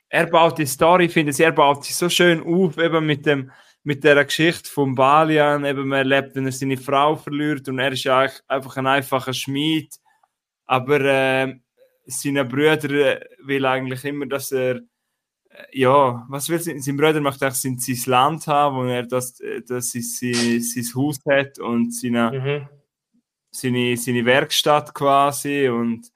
er baut die Story, finde ich, er baut sie so schön auf, eben mit dem, mit der Geschichte von Balian, eben man erlebt, wenn er seine Frau verliert und er ist ja einfach ein einfacher Schmied, aber äh, seine Brüder will eigentlich immer, dass er äh, ja, was will sein? Sein Bruder möchte eigentlich sein, sein Land haben, wo er das, äh, das ist, sein, sein Haus hat und seine, mhm. Seine, seine Werkstatt quasi und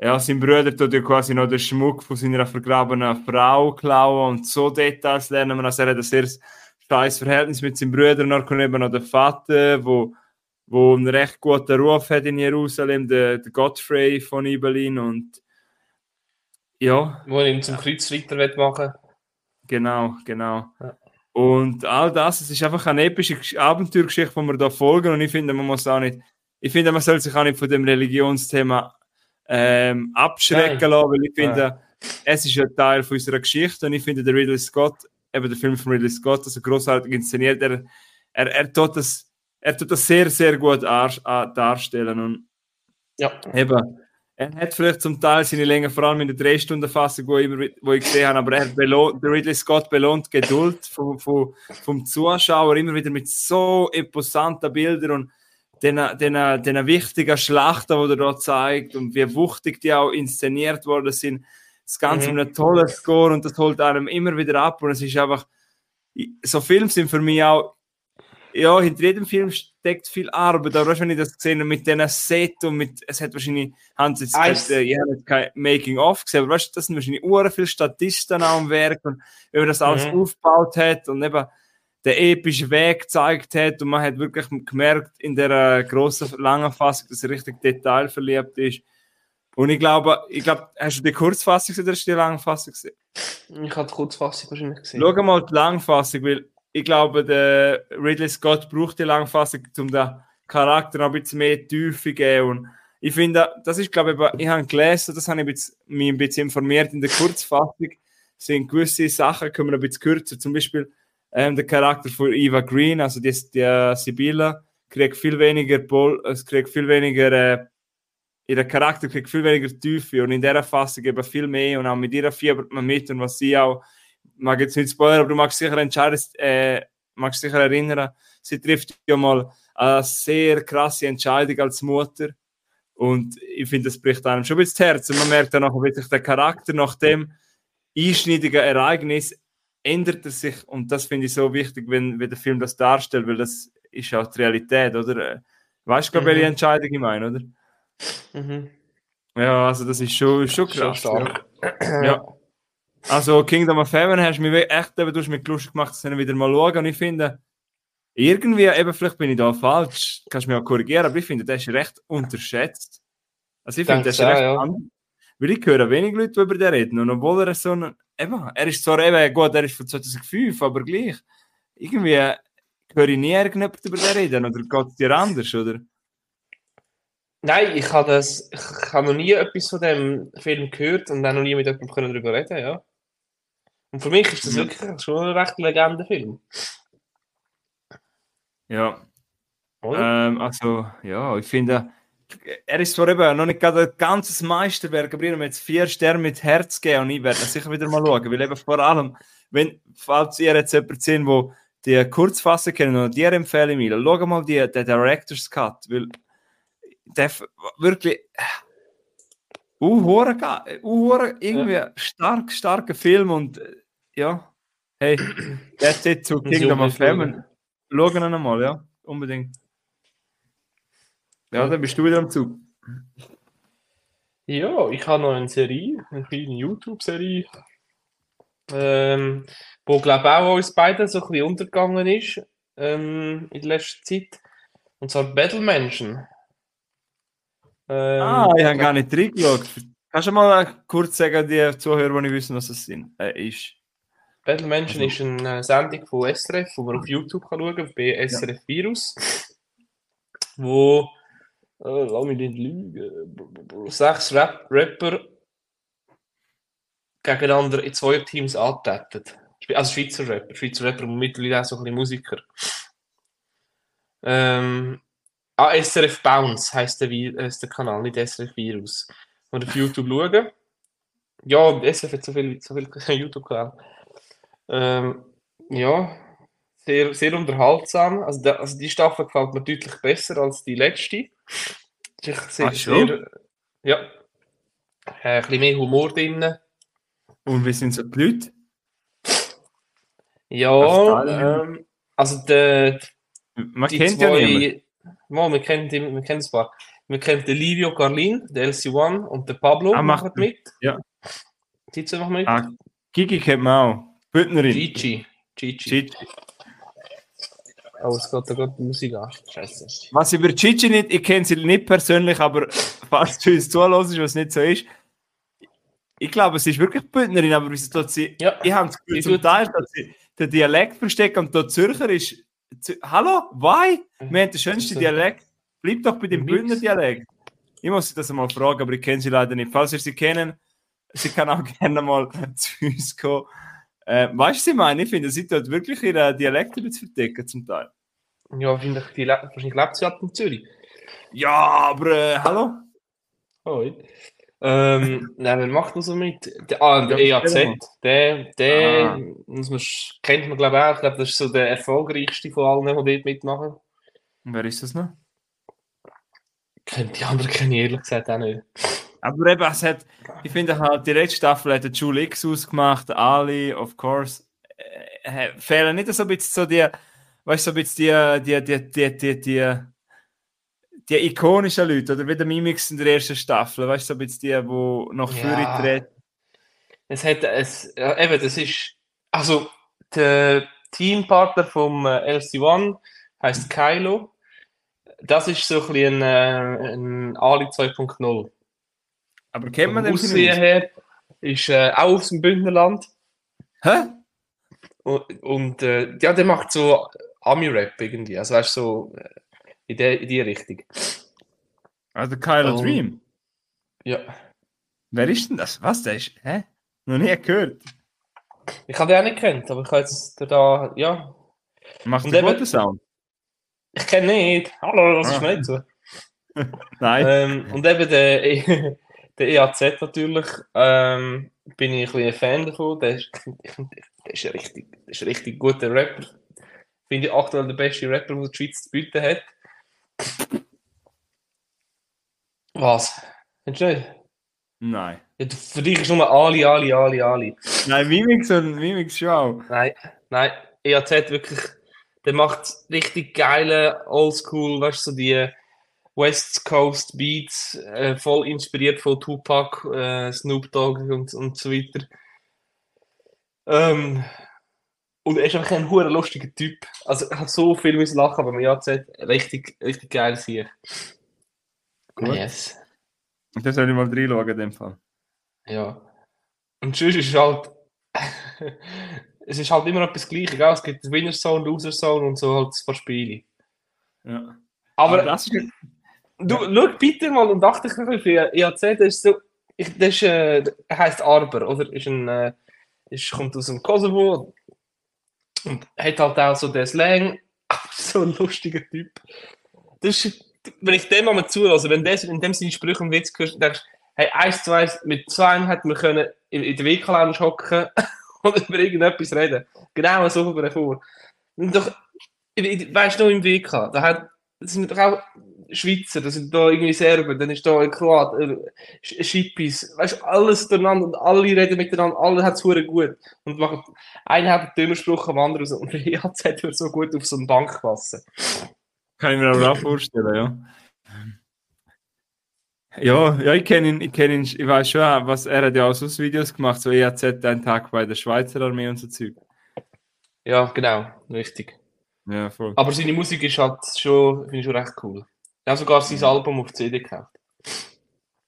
ja, sein Bruder tut ja quasi noch den Schmuck von seiner vergrabenen Frau klauen und so Details lernen wir. Also er hat ein sehr scheiß Verhältnis mit seinem Bruder. Und dann kommt eben noch der Vater, wo, wo einen recht guten Ruf hat in Jerusalem, der, der Godfrey von Ibelin und ja. Wo er ihn zum Kreuzritter machen Genau, genau. Ja. Und all das, es ist einfach eine epische Abenteuergeschichte, die wir da folgen und ich finde, man muss auch nicht, ich finde, man soll sich auch nicht von dem Religionsthema ähm, abschrecken Nein. lassen, weil ich finde, ja. es ist ein Teil von unserer Geschichte und ich finde, der Ridley Scott, eben der Film von Ridley Scott, also großartig inszeniert, er, er, er, tut das, er tut das sehr, sehr gut darstellen und ja. eben, er hat vielleicht zum Teil seine Länge, vor allem in der 3-Stunden-Fassung, wo, wo ich gesehen habe, aber er belohnt, der Ridley Scott belohnt Geduld vom, vom, vom Zuschauer immer wieder mit so imposanten Bildern und den, den, den wichtigen Schlachten, die er da zeigt und wie wuchtig die auch inszeniert worden sind. Das Ganze mhm. mit einem tollen Score und das holt einem immer wieder ab und es ist einfach, so Filme sind für mich auch, ja, hinter jedem Film steckt viel Arbeit, aber wenn ich das gesehen habe mit diesen Set und mit, es hat wahrscheinlich, haben sie jetzt keine, ich habe kein Making-of gesehen, aber weißt du, das sind wahrscheinlich uren viele Statisten am Werk und man das alles mhm. aufgebaut hat und eben, der epische Weg gezeigt hat und man hat wirklich gemerkt in der großen, langen Fassung, dass er richtig detailverliebt ist. Und ich glaube, ich glaube, hast du die Kurzfassung oder hast du die Langfassung gesehen? Ich habe die Kurzfassung wahrscheinlich gesehen. Schau mal die Langfassung, weil ich glaube, der Ridley Scott braucht die Langfassung, um den Charakter noch ein bisschen mehr Tiefe zu geben. Und ich finde, das ist, glaube ich, ich habe gelesen, das habe ich mich ein bisschen informiert, in der Kurzfassung sind gewisse Sachen, können wir ein bisschen kürzer. Zum Beispiel, ähm, der Charakter von Eva Green, also die, die Sibylla, kriegt viel weniger, Bol es kriegt viel weniger, äh, ihr Charakter kriegt viel weniger Tiefe und in der Fassung eben viel mehr und auch mit ihr fiebert man mit und was sie auch, mag jetzt nicht spoilern, aber du magst sicher entscheiden, äh, magst sicher erinnern, sie trifft ja mal eine sehr krasse Entscheidung als Mutter und ich finde, das bricht einem schon ein bisschen das Herz und man merkt dann auch wirklich der Charakter nach dem einschneidigen Ereignis ändert er sich und das finde ich so wichtig, wenn, wenn der Film das darstellt, weil das ist auch die Realität, oder? Weißt du, mhm. welche Entscheidung ich meine, oder? Mhm. Ja, also das ist schon, schon krass. Schon ja. ja. Also Kingdom of Heaven hast du mich echt eben, du hast mich lustig gemacht, dass ich wieder mal schauen und ich finde, irgendwie, eben vielleicht bin ich da falsch, kannst du mich auch korrigieren, aber ich finde, der ist recht unterschätzt. Also ich finde, der ist recht ja. Weil ich höre wenig Leute über den reden. Und obwohl er so ein. Eben, er ist zwar eben gut, er ist von 2005, aber gleich. Irgendwie höre ich nie irgendjemand über den reden. Oder geht es dir anders, oder? Nein, ich habe das, ich habe noch nie etwas von dem Film gehört und auch noch nie mit jemandem darüber reden, ja. Und für mich ist das wirklich schon ein recht Legendenfilm. Ja. Ähm, also, ja, ich finde, er ist zwar eben noch nicht gerade ein ganzes Meisterwerk, aber ich habe jetzt vier Sterne mit Herz gegeben und ich werde sicher wieder mal schauen, weil eben vor allem, wenn, falls ihr jetzt jemand sind, wo die Kurzfassung kennen und dir empfehle ich mir, schau mal die, den Director's Cut, weil der wirklich uh, uh, irgendwie ja. stark, starker Film und ja, hey, that's it zu Kingdom of Heaven. Schauen wir nochmal, ja, unbedingt. Ja, dann bist du wieder am Zug. Ja, ich habe noch eine Serie, eine kleine YouTube-Serie, ähm, wo glaube ich auch uns beiden so ein bisschen untergegangen ist ähm, in der letzten Zeit. Und zwar Battle Mansion. Ähm, ah, ich habe gar nicht reingeschaut. Kannst du mal kurz sagen, die Zuhörer, die nicht wissen, was das sind, äh, ist? Battle Mansion also. ist eine Sendung von SRF, die man auf YouTube kann schauen kann, bei SRF ja. Virus, wo äh, lass mich nicht lügen, sechs Rap Rapper gegeneinander in zwei Teams antreten. Also Schweizer Rapper, Schweizer Rapper und mittlerweile auch so ein bisschen Musiker. Ähm, ah, SRF Bounce heisst der, heisst der Kanal, nicht SRF Virus. Und auf YouTube schauen. Ja, SRF hat so viel, so viel YouTube-Kanal. Ähm, ja, sehr, sehr unterhaltsam. Also, der, also die Staffel gefällt mir deutlich besser als die letzte. Ich sehe sehr, ja, äh, ein bisschen mehr Humor drin. Und wie sind so die Leute? Ja, ähm, also der, man kennt zwei, ja niemanden. Mal, wir kennen, wir kennen ein paar. Wir kennen den Livio Carlin, der LC1 und der Pablo Ah, macht machen mit. Ja. Die zwei machen mit. Ah, Gigi kennt man auch. Büttnerin. Gigi. Gigi. Gigi. Oh, es geht da gerade Musik an. Scheiße. Was über Gigi nicht, ich kenne sie nicht persönlich, aber falls du uns zuhörst, was nicht so ist, ich glaube, sie ist wirklich Bündnerin, aber tut sie, Ja. ich habe das Gefühl, Sie zum Teil, dass sie den Dialekt versteckt und dort Zürcher ist, Zü- hallo, why? Wir haben den schönsten. Dialekt, bleib doch bei dem. Bündner Dialekt. Ich muss sie das mal fragen, aber ich kenne sie leider nicht. Falls ihr sie kennen, sie kann auch gerne mal zu uns kommen. Äh, weißt du, was ich meine? Ich finde, sie tut wirklich ihre Dialekte ein bisschen verdecken zum Teil. Ja, wahrscheinlich, die, Le- wahrscheinlich lebt sie halt in Zürich. Ja, aber äh, hallo? Oh, ähm, nein, wer macht da so mit? Der, ah, der EAZ, der, der Ah. muss man, kennt man glaube ich auch. Ich glaube, das ist so der erfolgreichste von allen, die dort mitmachen. Und wer ist das noch? Die anderen kenne ich ehrlich gesagt auch nicht. Aber eben, es hat, ich finde halt, die letzte Staffel hat der Jule X ausgemacht, Ali, of course. Äh, äh, fehlen nicht so ein bisschen so die, weißt du, so ein bisschen die, die, die, die, die, die ikonischen Leute, oder wie der Mimix in der ersten Staffel, weißt du, so ein bisschen die, die nach Ja. treten. Es hat, es, eben, das ist, also, der Teampartner vom äh, LC1 heißt Kylo. Das ist so ein bisschen ein, äh, ein Ali 2.0. Aber kennt man den Aussehen her ist äh, auch aus dem Bündnerland. Hä? Und, und äh, ja, der macht so Ami-Rap irgendwie. Also weißt du, so äh, in, der, in die Richtung. Also Kylo Oh. Dream. Ja. Wer ist denn das? Was, der ist, hä? Noch nie gehört. Ich habe den auch nicht kennt, aber ich habe jetzt da, ja. Macht Und einen guten Sound? Ich kenne nicht. Hallo, was ist Ah. nicht so? Nein. Ähm, und eben der, der EAZ natürlich, ähm, bin ich ein bisschen ein Fan davon. Der ist, ich find, der ist ein richtig, der ist ein richtig guter Rapper. Finde ich aktuell der beste Rapper, den die Schweiz zu bieten hat. Was? Nicht? Nein. Ja, du- für dich ist nur Ali, Ali, Ali, Ali. Nein, Mimix und Mimix schon auch. Nein, nein, EAZ wirklich, der macht richtig geile Oldschool, weißt du, so die West Coast Beats, äh, voll inspiriert von Tupac, äh, Snoop Dogg und, und so weiter. Ähm, und er ist einfach ein hoher lustiger Typ. Also, er hat so viel müssen lachen, aber mit EAZ richtig, richtig geil hier. Gut. Yes. Und das soll ich mal reinschauen in dem Fall. Ja. Und sonst ist halt. es ist halt immer etwas Gleiches. Gell? Es gibt Winner Zone, Loser Zone und so halt ein paar Spiele. Ja. Aber das ist du, schau bitte mal und achte ein bisschen für EAC. Das ist so. Ich, das ist, äh, er heißt Arber, oder? Ist ein, äh, ist, kommt aus dem Kosovo und hat halt auch so den Slang. So ein lustiger Typ. Das ist, wenn ich dem mal zuhöre, wenn, der, wenn dem seine Sprüche und Witz hörst, denkst du, hey, eins zu eins, mit zwei hätten wir können in, in der WK-Lounge hocken und über irgendetwas reden. Genau so kommt mir vor. Und doch, weißt du, noch im WK, da hat, sind doch auch Schweizer, das sind da irgendwie Serben, dann ist da ein Kroat, äh, Sch- Schippis, weißt du, alles durcheinander und alle reden miteinander, alle hat es gut. Und machen, einer hat einen dummen Spruch am anderen und der EAZ wird so gut auf so eine Bank passen. Kann ich mir aber auch vorstellen, ja. Ja, ja, ich kenne ihn, ich kenne ihn, ich weiß schon, was er hat ja auch so Videos gemacht, so EAZ einen Tag bei der Schweizer Armee und so Zeug. Ja, genau, richtig. Ja, voll. Aber seine Musik ist halt schon, finde ich schon recht cool. Er hat sogar sein Album auf CD gekauft.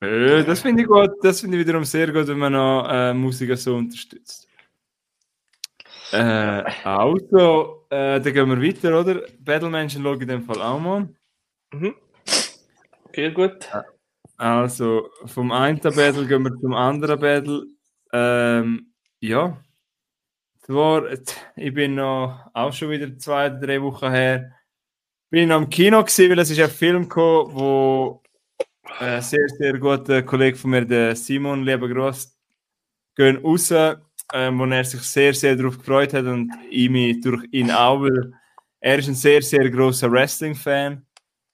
Äh, das finde ich gut, das finde ich wiederum sehr gut, wenn man noch äh, Musiker so unterstützt. Äh, also, äh, dann gehen wir weiter, oder? Battlemenschen schaue ich in dem Fall auch mal. Mhm. Okay, gut. Also, vom einen Battle gehen wir zum anderen Battle. Ähm, ja. Zwar, ich bin noch auch schon wieder zwei, drei Wochen her. Bin noch im Kino gewesen, weil es ist ein Film gekommen, wo ein sehr, sehr guter Kollege von mir, der Simon, lieber Gross, gehen raus, ähm, wo er sich sehr, sehr darauf gefreut hat und ich mich durch ihn auch, weil er ist ein sehr, sehr großer Wrestling-Fan.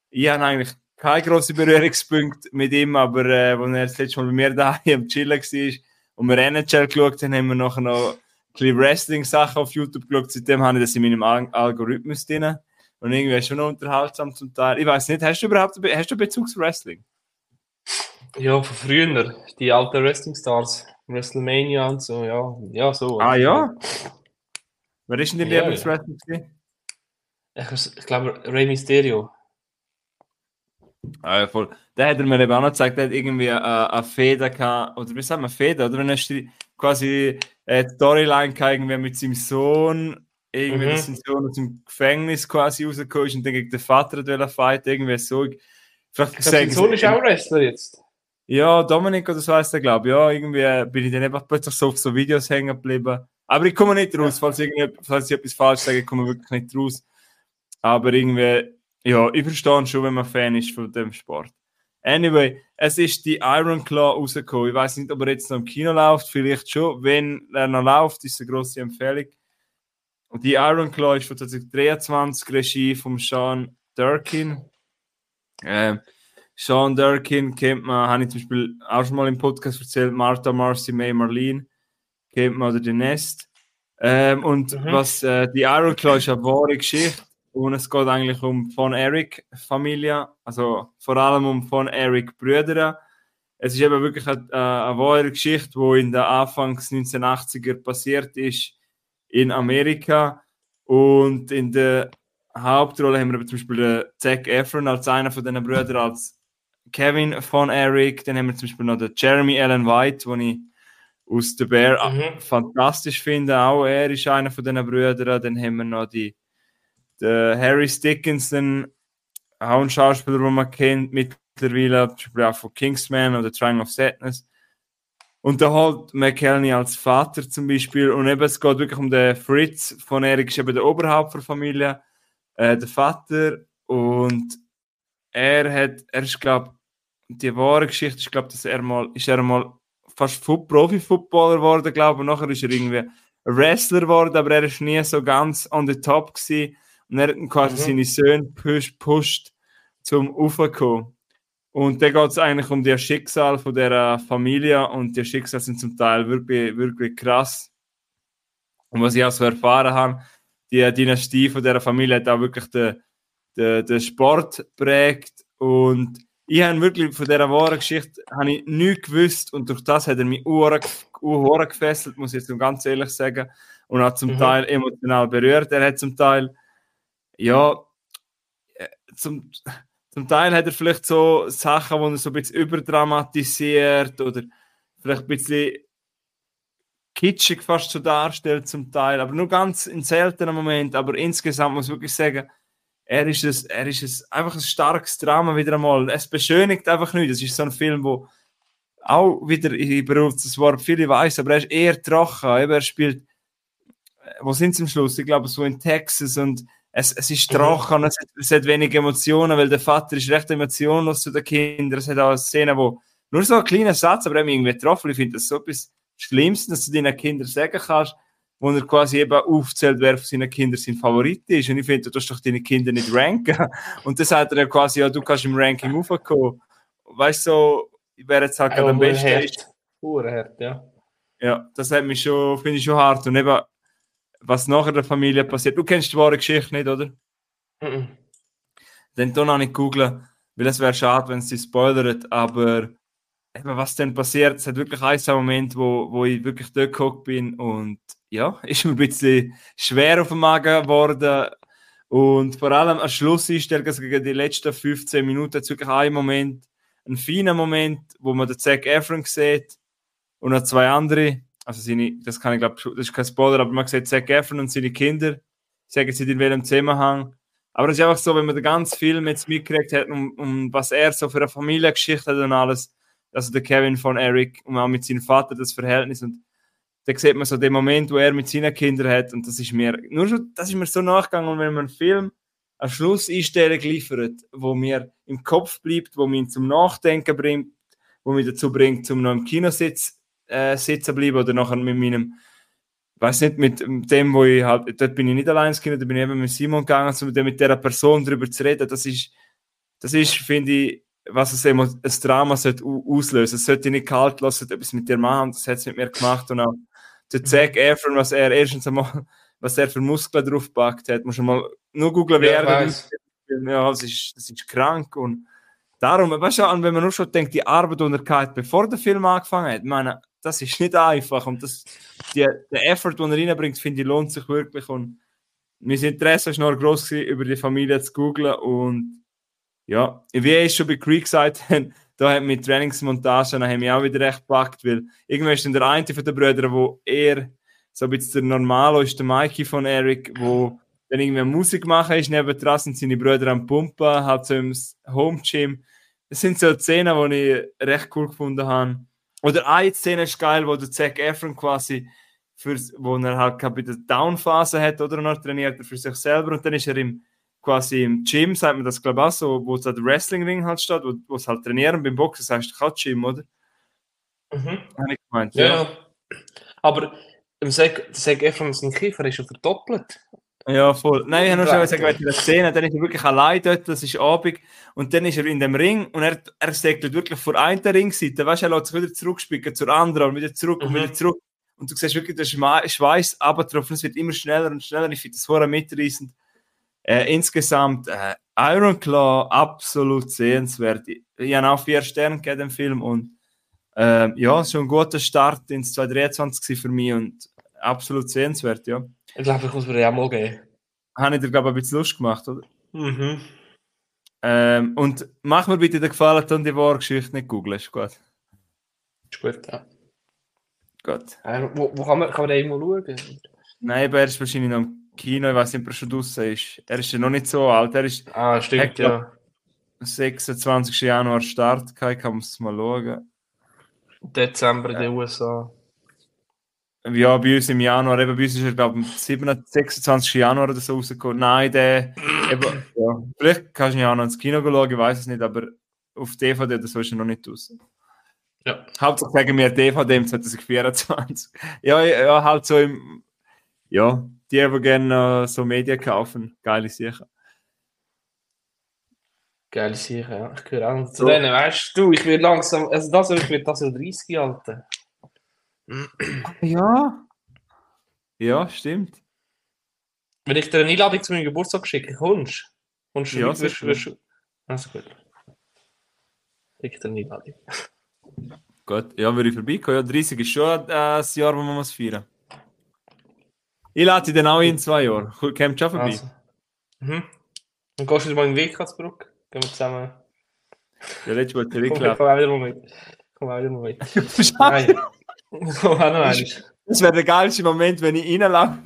Ich habe eigentlich keine grossen Berührungspunkte mit ihm, aber äh, als er das letzte Mal bei mir da am Chillen war und wir NHL geschaut haben, haben wir nachher noch ein bisschen Wrestling-Sachen auf YouTube geschaut. Seitdem habe ich das in meinem Al Algorithmus drin. Und irgendwie schon noch unterhaltsam zum Teil. Ich weiß nicht, hast du überhaupt hast du Bezug zu Wrestling? Ja, von früher. Die alten Wrestling Stars. WrestleMania und so, ja. Ja, so. Ah ja? Wer ist denn dein ja, Lieblingswrestler? Ja. Ich, ich glaube, Rey Mysterio. Ah, ja, voll. Der hat er mir eben auch noch gezeigt, der hat irgendwie eine, äh, eine Feder gehabt, oder wie sagt man, Feder, oder? Wenn er quasi eine Storyline gehabt, irgendwie mit seinem Sohn, irgendwie, mhm. sein Sohn aus dem Gefängnis quasi rausgekommen ist und dann gegen den Vater wollte fighten, irgendwie so. Vielleicht ich glaub, sein Sohn ist auch Wrestler jetzt. Ja, Dominik oder so heißt er, glaube ich. Ja, irgendwie bin ich dann einfach plötzlich so auf so Videos hängen geblieben. Aber ich komme nicht raus, falls, falls ich etwas falsch sage, ich komme wirklich nicht raus. Aber irgendwie, ja, ich verstehe schon, wenn man Fan ist von dem Sport. Anyway, es ist die Iron Claw rausgekommen. Ich weiß nicht, ob er jetzt noch im Kino läuft, vielleicht schon. Wenn er noch läuft, ist eine grosse Empfehlung. Die Iron Claw ist von 2023 Regie von Sean Durkin. Ähm, Sean Durkin kennt man, habe ich zum Beispiel auch schon mal im Podcast erzählt, Martha, Marcy, May, Marlene kennt man oder die Nest. Ähm, und mhm. was äh, die Iron Claw ist eine wahre Geschichte und es geht eigentlich um von Eric Familie, also vor allem um von Eric Brüder. Es ist eben wirklich eine, äh, eine wahre Geschichte, die in der Anfangs 1980er passiert ist in Amerika. Und in der Hauptrolle haben wir zum Beispiel Zac Efron als einer von diesen Brüdern, als Kevin von Eric. Dann haben wir zum Beispiel noch den Jeremy Allen White, den ich aus The Bear mhm. fantastisch finde. Auch er ist einer von diesen Brüdern. Dann haben wir noch die der Harry Dickinson, auch ein Schauspieler, den man kennt mittlerweile, zum Beispiel auch von Kingsman oder Triangle of Sadness. Und da halt McKelney als Vater zum Beispiel. Und eben, es geht wirklich um den Fritz von Erik, ist eben der Oberhaupt der Familie, äh, der Vater. Und er hat, er ist, glaube die wahre Geschichte ist, glaube dass er mal, ist er mal fast Profi-Footballer geworden, glaube ich. Nachher ist er irgendwie Wrestler geworden, aber er ist nie so ganz on the top gewesen. Und er hat quasi mhm. seine Söhne pusht, pusht zum Ufer Und da geht es eigentlich um das Schicksal von der Familie und die Schicksale sind zum Teil wirklich, wirklich krass. Und was ich auch so erfahren habe, die Dynastie von der Familie hat auch wirklich den, den, den Sport prägt und ich habe wirklich von dieser wahren Geschichte habe ich nichts gewusst und durch das hat er mich uhr gefesselt, muss ich jetzt ganz ehrlich sagen, und hat zum mhm. Teil emotional berührt. Er hat zum Teil ja, äh, zum, zum Teil hat er vielleicht so Sachen, wo er so ein bisschen überdramatisiert oder vielleicht ein bisschen kitschig fast so darstellt zum Teil, aber nur ganz in seltenen Momenten. Aber insgesamt muss ich wirklich sagen, er ist, es, er ist es einfach ein starkes Drama wieder einmal. Es beschönigt einfach nicht. Es ist so ein Film, wo auch wieder, ich benutze das Wort viele weiß, aber er ist eher trocken. Er spielt, wo sind sie am Schluss? Ich glaube, so in Texas und es, es ist trocken, es, hat, es hat wenig Emotionen, weil der Vater ist recht emotionlos zu den Kindern. Es hat auch eine Szene, wo nur so ein kleiner Satz, aber irgendwie getroffen. Ich finde das so etwas Schlimmste, dass du deinen Kindern sagen kannst, wo er quasi eben aufzählt, wer von seinen Kindern sein Favorit ist. Und ich finde, du darfst doch deine Kinder nicht ranken. Und dann sagt er ja quasi, ja, du kannst im Ranking aufkommen. Weißt du, so, wer jetzt halt gerade am besten ist. Urhart, ja. Ja, das hat mich schon, finde ich schon hart. Und eben, was nachher der Familie passiert. Du kennst die wahre Geschichte nicht, oder? Mhm. Dann tu noch nicht googeln, weil es wäre schade, wenn es sie spoilert, aber eben, was dann passiert, es hat wirklich einen Moment, wo, wo ich wirklich dort geguckt bin und ja, ist mir ein bisschen schwer auf dem Magen geworden und vor allem am Schluss ist der gegen die letzten 15 Minuten jetzt wirklich ein Moment, ein feiner Moment, wo man den Zack Efron sieht und noch zwei andere also seine, das kann ich glaube, das ist kein Spoiler, aber man sieht Zac Efron und seine Kinder, sagen sie in welchem Zusammenhang. Aber es ist einfach so, wenn man den ganzen Film jetzt mitgekriegt hat, um, um was er so für eine Familiengeschichte hat und alles, also der Kevin von Eric und auch mit seinem Vater das Verhältnis und da sieht man so den Moment, wo er mit seinen Kindern hat und das ist mir, nur schon, das ist mir so nachgegangen und wenn man einen Film eine Schlusseinstellung liefert, wo mir im Kopf bleibt, wo mich zum Nachdenken bringt, wo mich dazu bringt, zum noch im Kinositz äh, sitzen bleiben oder nachher mit meinem, weiß nicht, mit dem, wo ich halt, dort bin ich nicht allein gegangen, da bin ich eben mit Simon gegangen, um mit dieser Person darüber zu reden. Das ist, das ist, finde ich, was es eben ein Drama sollte auslösen. Es sollte nicht kalt lassen, etwas mit dir machen. Das hat es mit mir gemacht. Und auch der mhm. Zack Efron, was er erstens einmal was er für Muskeln draufgepackt hat. Muss mal nur googeln, wer Ja, ja, das ist, das ist krank und darum, weißt du, wenn man nur schon denkt, die Arbeit, die er bevor der Film angefangen hat, meine, das ist nicht einfach und das, die, der Effort, den er reinbringt, finde ich, lohnt sich wirklich und mein Interesse war noch groß gewesen, über die Familie zu googlen und ja, wie ich schon bei Creek gesagt habe, da hat mit Trainingsmontagen haben mich auch wieder recht gepackt, weil irgendwann ist dann der eine von den Brüdern, wo eher so ein bisschen der Normalo ist, der Mikey von Eric, wo dann irgendwie Musik machen ist, nebendran sind seine Brüder am Pumpen, halt so im Home Gym. Das sind so Szenen, die ich recht cool gefunden habe. Oder eine Szene ist geil, wo der Zac Efron quasi, für, wo er halt bei der Down-Phase hat, oder noch trainiert er für sich selber und dann ist er im, quasi im Gym, sagt man das glaube ich auch so, wo so der Wrestling-Ring halt steht, wo, wo es halt trainieren, beim Boxen sagst du auch Gym, oder? Mhm. Habe ich gemeint, Ja, ja. ja. Aber im Seg, der Seg Efron, sein Kiefer ist schon verdoppelt. Ja, voll. Nein, ich habe nur schon gesagt, weil in der Szene, dann ist er wirklich allein dort, das ist Abend, und dann ist er in dem Ring und er, er segelt wirklich vor einer Ringseite, weißt du, er lässt sich wieder zurückspicken zur anderen und wieder zurück und Mhm. wieder zurück. Und du siehst wirklich, Schme- Schweiß abgetroffen, es wird immer schneller und schneller. Ich finde das vorher mitreißend. Äh, insgesamt, äh, Iron Claw, absolut sehenswert. Ich, ich habe auch vier Sterne gegeben, dem Film, und äh, ja, schon ein guter Start ins 2023 gewesen für mich und absolut sehenswert, ja. Ich glaube, ich muss mir auch mal geben. Habe ich dir, glaube ich, ein bisschen Lust gemacht, oder? Mhm. Ähm, und mach mir bitte den Gefallen, dann die wahre Geschichte nicht googeln, ist gut. Ist gut, ja. gut. Äh, wo, wo kann man, kann man den irgendwo schauen? Nein, aber er ist wahrscheinlich noch im Kino, ich weiß nicht, ob er schon draußen ist. Er ist ja noch nicht so alt, er ist Ah, stimmt, Ja, ja. 26. Januar Start, ich kann es mal schauen. Dezember in den USA. Ja, bei uns im Januar, eben bei uns ist er, glaube ich, am 27, 26. Januar oder so rausgekommen. Nein, der, eben, ja, vielleicht kannst du ja auch noch ins Kino schauen, ich weiß es nicht, aber auf DVD oder so ist er noch nicht draußen. Ja. Hauptsache sagen wir DVD im 2024. ja, ja, halt so im, ja, die, die gerne äh, so Medien kaufen, geile Sachen. Geile Sache, ja. Ich gehöre auch zu So. denen, weißt du, ich werde langsam, also das, ich werde das ja 30, Alter. Ja. Ja, stimmt. Wenn ich dir eine Einladung zu meinem Geburtstag schicke, kommst du? Kommst du Ja, mit? Wirst- wirst du- Also gut. Schicke dir eine Einladung. Gut, ja, würde ich vorbeikommen. Ja, 30 ist schon äh, das Jahr, wo man muss feiern Ich lade dich dann auch in zwei Jahren. Kommt schon vorbei. Also. Mhm. Dann gehst du mal in den Weg zurück. Gehen wir zusammen. Ja, letztes Mal Komm, zurückgelaufen. komm auch wieder mal mit. Komm auch wieder mal mit. Nein. Noch einmal. Das wäre der geilste Moment, wenn ich reinlaufe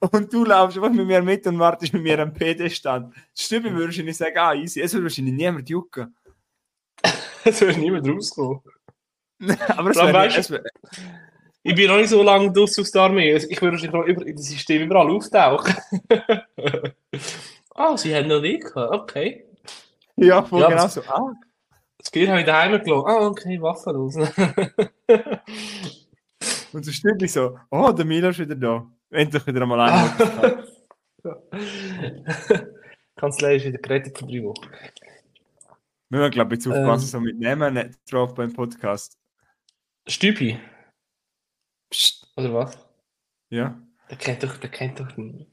und du laufst einfach mit mir mit und wartest mit mir am PD-Stand. Stimmt, würde ich nicht sagen, ah, easy. Es würde wahrscheinlich niemand jucken. Es wird niemand rauskommen. Aber es wäre wär, Ich bin noch nicht so lange draus aus der Armee. Also, Ich würde wahrscheinlich noch über, in das System überall auftauchen. Ah, sie haben noch nicht gehabt. Okay. Ja, voll Ja, genau das- so. Ah, Das Gewehr habe ich daheim gelassen. Ah, okay, Waffen raus. Und so stimmt so, oh, der Milo ist wieder da. Endlich wieder einmal einer. Kanzlei ist wieder gerettet für drei Wochen. Wir müssen, glaube ich, jetzt Ähm. aufpassen, so mit Namen nicht drauf beim Podcast. Stüpi, Psst. oder was? Ja. Der kennt doch, der kennt doch niemand.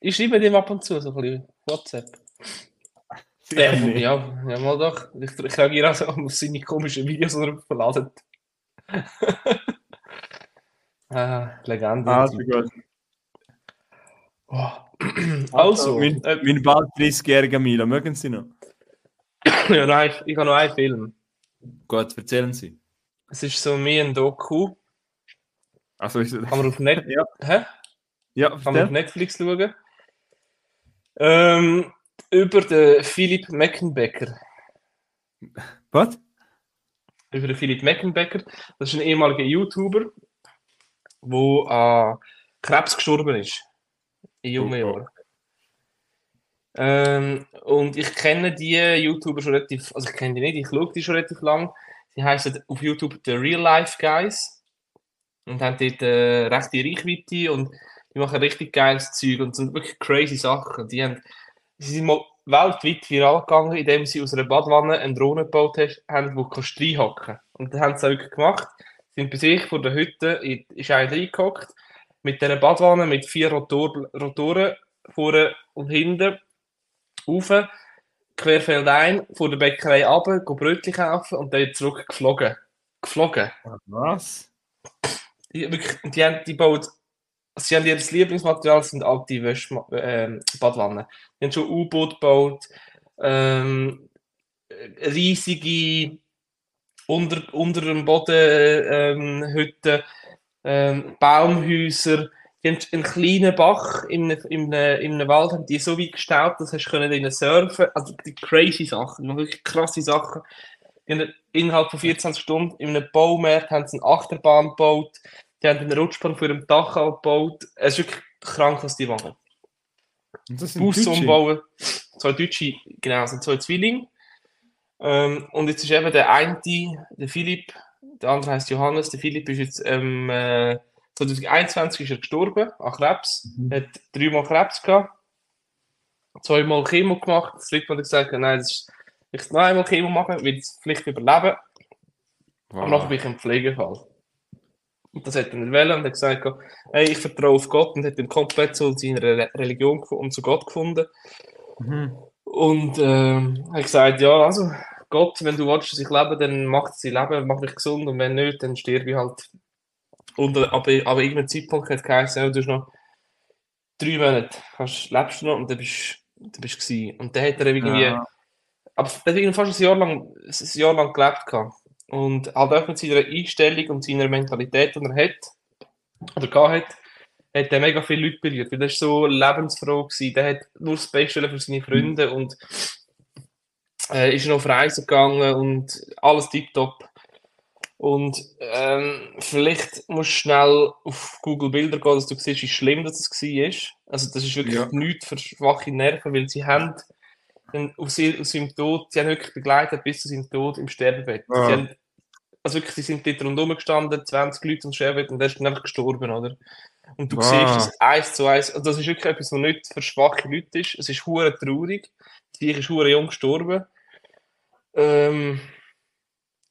Ich schreibe dem ab und zu so ein bisschen WhatsApp. Sicher Äh, nicht. ja, ja, mal doch. Ich, ich reagiere auch so auf seine komischen Videos, die er verladen. ah, Legende. Also gut. Oh. Also, mein, äh, mein bald 30-jähriger Milo, mögen Sie noch? ja, nein, ich habe noch einen Film. Gut, erzählen Sie. Es ist so mehr ein Doku. Also ist Kann man auf, Net Ja. Hä? Ja, Kann man auf. Netflix schauen. Ähm, über den Philipp Meckenbecker. Was? Über den Philipp Meckenbecker. Das ist ein ehemaliger YouTuber, der an Krebs gestorben ist. In jungen. Jahren. Ähm, und ich kenne die YouTuber schon relativ, also ich kenne die nicht, ich schaue die schon relativ lang. Sie heißen auf YouTube The Real Life Guys und haben dort äh, rechte Reichweite und die machen richtig geiles Zeug und sind wirklich crazy Sachen. Die haben, sie sind mal weltweit viral gegangen, indem sie aus einer Badwanne eine Drohne gebaut haben, die kannst du reinhocken Und das haben sie auch wirklich gemacht. Sie sind bei sich vor der Hütte, in- ist einer reingehockt, mit dieser Badwanne mit vier Rotor, Rotoren vorne und hinten rauf, querfeld ein, vor der Bäckerei runter, go Brötchen kaufen und dann zurück geflogen. Geflogen. Was? Die, wirklich, die, haben, die bauen, sie haben ihr Lieblingsmaterial sind alte Wäsch, äh, Badwannen. Die haben schon U-Boot gebaut, ähm, riesige unter, unter dem Boden ähm, Hütten, ähm, Baumhäuser. Die haben einen kleinen Bach in in in einem Wald, haben die so wie gestaut, dass du können surfen Also die crazy Sachen, wirklich krasse Sachen. Innerhalb von 24 Stunden in einem Baumarkt haben sie eine Achterbahn gebaut. Die haben eine Rutschbahn vor dem Dach gebaut. Es ist wirklich krank, was die machen. Bus umbauen. Zwei Deutsche, genau, sind zwei Zwillinge. Ähm, und jetzt ist eben der eine, der Philipp, der andere heißt Johannes. Der Philipp ist jetzt ähm, äh, 2021 ist er gestorben an Krebs. Mhm. Er hat dreimal Krebs gehabt, zweimal Chemo gemacht. Das Mal hat gesagt, nein, das ist, ich noch einmal Chemo machen, will es vielleicht überleben. Wow. Aber nachher bin ich im Pflegefall. Und das hat er nicht wollen und hat gesagt, hey, ich vertraue auf Gott und hat dann komplett zu seiner Religion und zu Gott gefunden. Mhm. Und ähm, hat gesagt, ja, also Gott, wenn du willst, dass ich lebe, dann macht sie leben, mach mich gesund und wenn nicht, dann sterbe ich halt. Und, aber, aber irgendeinem Zeitpunkt hat geheißen, du hast noch drei Monate, hast, lebst du noch und dann bist du bist gewesen. Und dann hat er irgendwie, ja. aber er hat fast ein Jahr lang, ein Jahr lang gelebt gehabt. Und halt auch mit seiner Einstellung und seiner Mentalität, die er hat, oder gehabt hat, hat er mega viele Leute berührt. Weil er war so lebensfroh. Gewesen. Der hat nur das Beste für seine Freunde und äh, ist noch auf Reisen gegangen und alles tiptop. Und ähm, vielleicht musst du schnell auf Google Bilder gehen, dass du siehst, wie schlimm das war. Also das ist wirklich ja. nichts für schwache Nerven, weil sie haben auf, sie, auf seinem Tod, sie haben wirklich begleitet bis zu seinem Tod im Sterbebett. Ja. Haben, also wirklich, sie sind dort rundherum gestanden, 20 Leute im Sterbebett und der ist dann einfach gestorben, oder? Und du wow. siehst das eins zu eins. Also das ist wirklich etwas, was nicht für schwache Leute ist. Es ist hure traurig. Die ist hure jung gestorben. Ähm,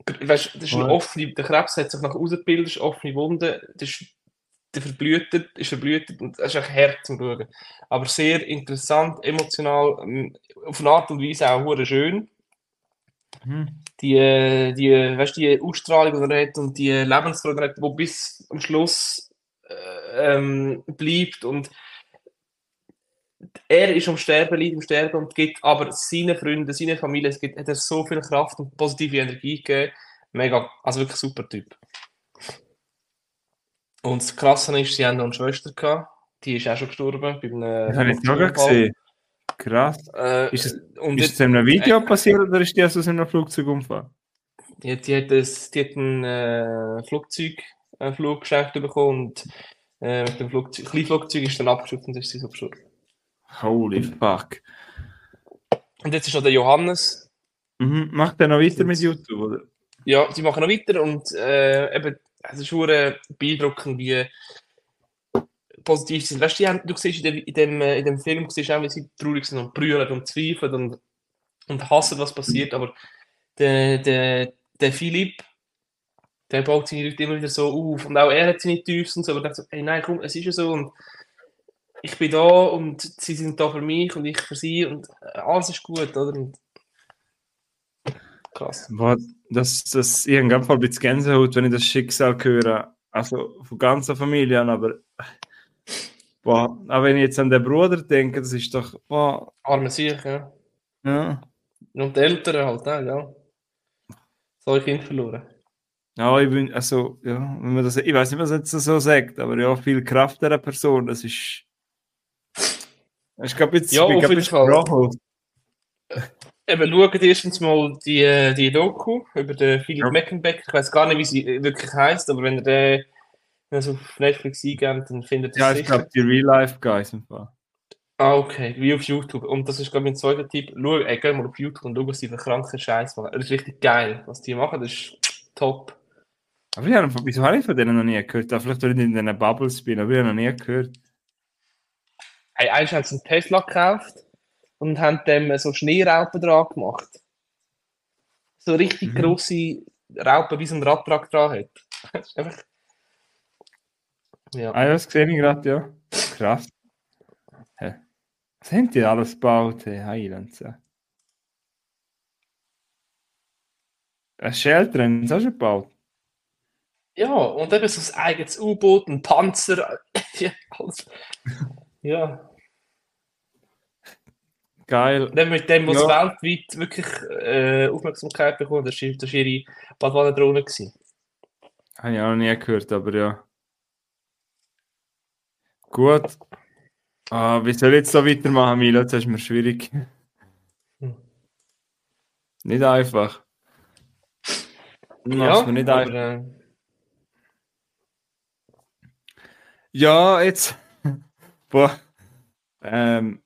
weißt, das ist eine offene, der Krebs hat sich nach ausgebildet, ist offene Wunde, das ist, der verblühtet, ist verblühtet und das ist echt hart zum Schauen. Aber sehr interessant, emotional, ähm, auf eine Art und Weise auch hure schön. Mhm. Die, äh, die, weißt, die Ausstrahlung, die er hat und die Lebensfreude, die bis am Schluss ähm, bleibt und er ist am Sterben, liegt am Sterben und gibt aber seinen Freunden, seiner Familie, es gibt, hat er so viel Kraft und positive Energie gegeben. Mega, also wirklich super Typ. Und das Krasse ist, sie haben noch eine Schwester gehabt, die ist auch schon gestorben. Bei einem, das habe ich noch gesehen. Krass. Äh, ist es, und ist es in einem Video äh, passiert oder ist die aus einem Flugzeugunfall? Die, die, hat, das, die hat ein äh, Flugzeug einen Flug geschenkt bekommen und äh, mit dem Flugzeug, Kleinflugzeug ist dann abgeschüttet und ist sie so gestorben. Holy fuck. Und jetzt ist noch der Johannes. Mhm. Macht er noch weiter mit YouTube, oder? Ja, sie machen noch weiter und äh, eben, es ist schon beeindruckend, wie positiv sind. Weißt du, du siehst in dem, in dem, äh, in dem Film, siehst auch, wie sie traurig sind und brüllen und zweifeln und, und hassen, was passiert, aber der, der, der Philipp, der baut seine Leute immer wieder so auf. Und auch er hat seine Tiefs und so, aber dachte so, hey, nein, komm, es ist ja so und ich bin da und sie sind da für mich und ich für sie und äh, alles ist gut, oder? Und krass. Boah, das, das, habe ein bisschen Gänsehaut, wenn ich das Schicksal höre. Also von ganzer Familie an, aber boah, auch wenn ich jetzt an den Bruder denke, das ist doch, boah. Arme Sieg, ja. Ja. Und die Eltern halt, ja. So ein Kind verloren. Ja, ich bin, also, ja, wenn man das, ich weiß nicht, was jetzt so sagt, aber ja, viel Kraft der Person, das ist. Ich glaube, jetzt ja, ich auf jeden Fall. Eben, schaut erstens mal die, die Doku über den Philipp ja. Meckenbeck. Ich weiß gar nicht, wie sie wirklich heißt, aber wenn ihr den wenn auf Netflix eingebt, dann findet ihr Ja, ich glaube, die Real Life Guys im Fall. Ah, okay, wie auf YouTube. Und das ist, glaube ich, mein zweiter Tipp. Schau, ey, geh mal auf YouTube und schau, was die für kranken Scheiß machen. Das ist richtig geil, was die machen. Das ist top. Aber ich habe, wieso habe ich von denen noch nie gehört? Da vielleicht in diesen Bubbles bin, aber ich habe noch nie gehört. Hey, eins haben sie einen Tesla gekauft und haben dem so Schneeraupen dran gemacht. So richtig mhm. grosse Raupen, wie so ein Radtrag dran hat. einfach... Ja. Ah, ja, das sehe ich gerade, ja. Krass. Hä? Was haben die alles gebaut, hey, Highlands? ja? Ein Shelter haben sie auch schon gebaut. Ja, und eben so ein eigenes U-Boot, ein Panzer. ja. Geil. Eben mit dem, was Ja. weltweit wirklich äh, Aufmerksamkeit bekommt, das war ihre Badwanne-Drohne. Habe ich auch noch nie gehört, aber ja. Gut. Ah, wie soll ich jetzt so weitermachen, Milo? Jetzt ist mir schwierig. Nicht einfach. Machst mir nicht einfach. aber, äh, Ja, jetzt. Boah. Ähm.